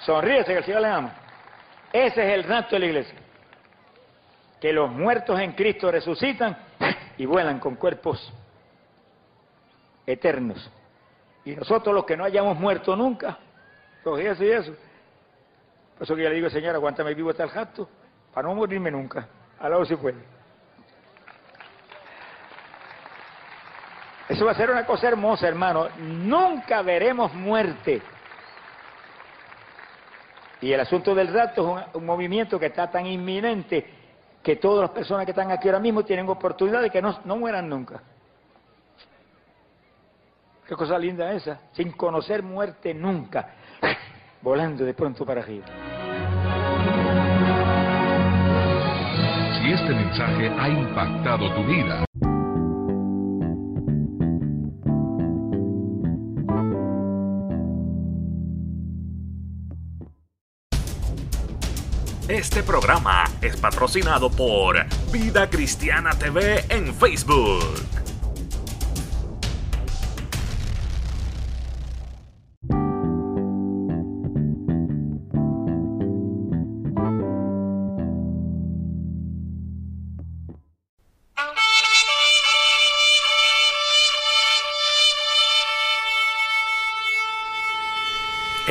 Sonríese que el Señor le ama. Ese es el rapto de la iglesia. Que los muertos en Cristo resucitan y vuelan con cuerpos eternos. Y nosotros los que no hayamos muerto nunca, pues eso y eso. Por eso que yo le digo, Señor, aguántame vivo hasta el para no morirme nunca. Alabo si puede. Eso va a ser una cosa hermosa, hermano. Nunca veremos muerte. Y el asunto del rato es un, movimiento que está tan inminente que todas las personas que están aquí ahora mismo tienen oportunidad de que no, no mueran nunca. Qué cosa linda esa, sin conocer muerte nunca, volando de pronto para arriba. Este mensaje ha impactado tu vida. Este programa es patrocinado por Vida Cristiana TV en Facebook.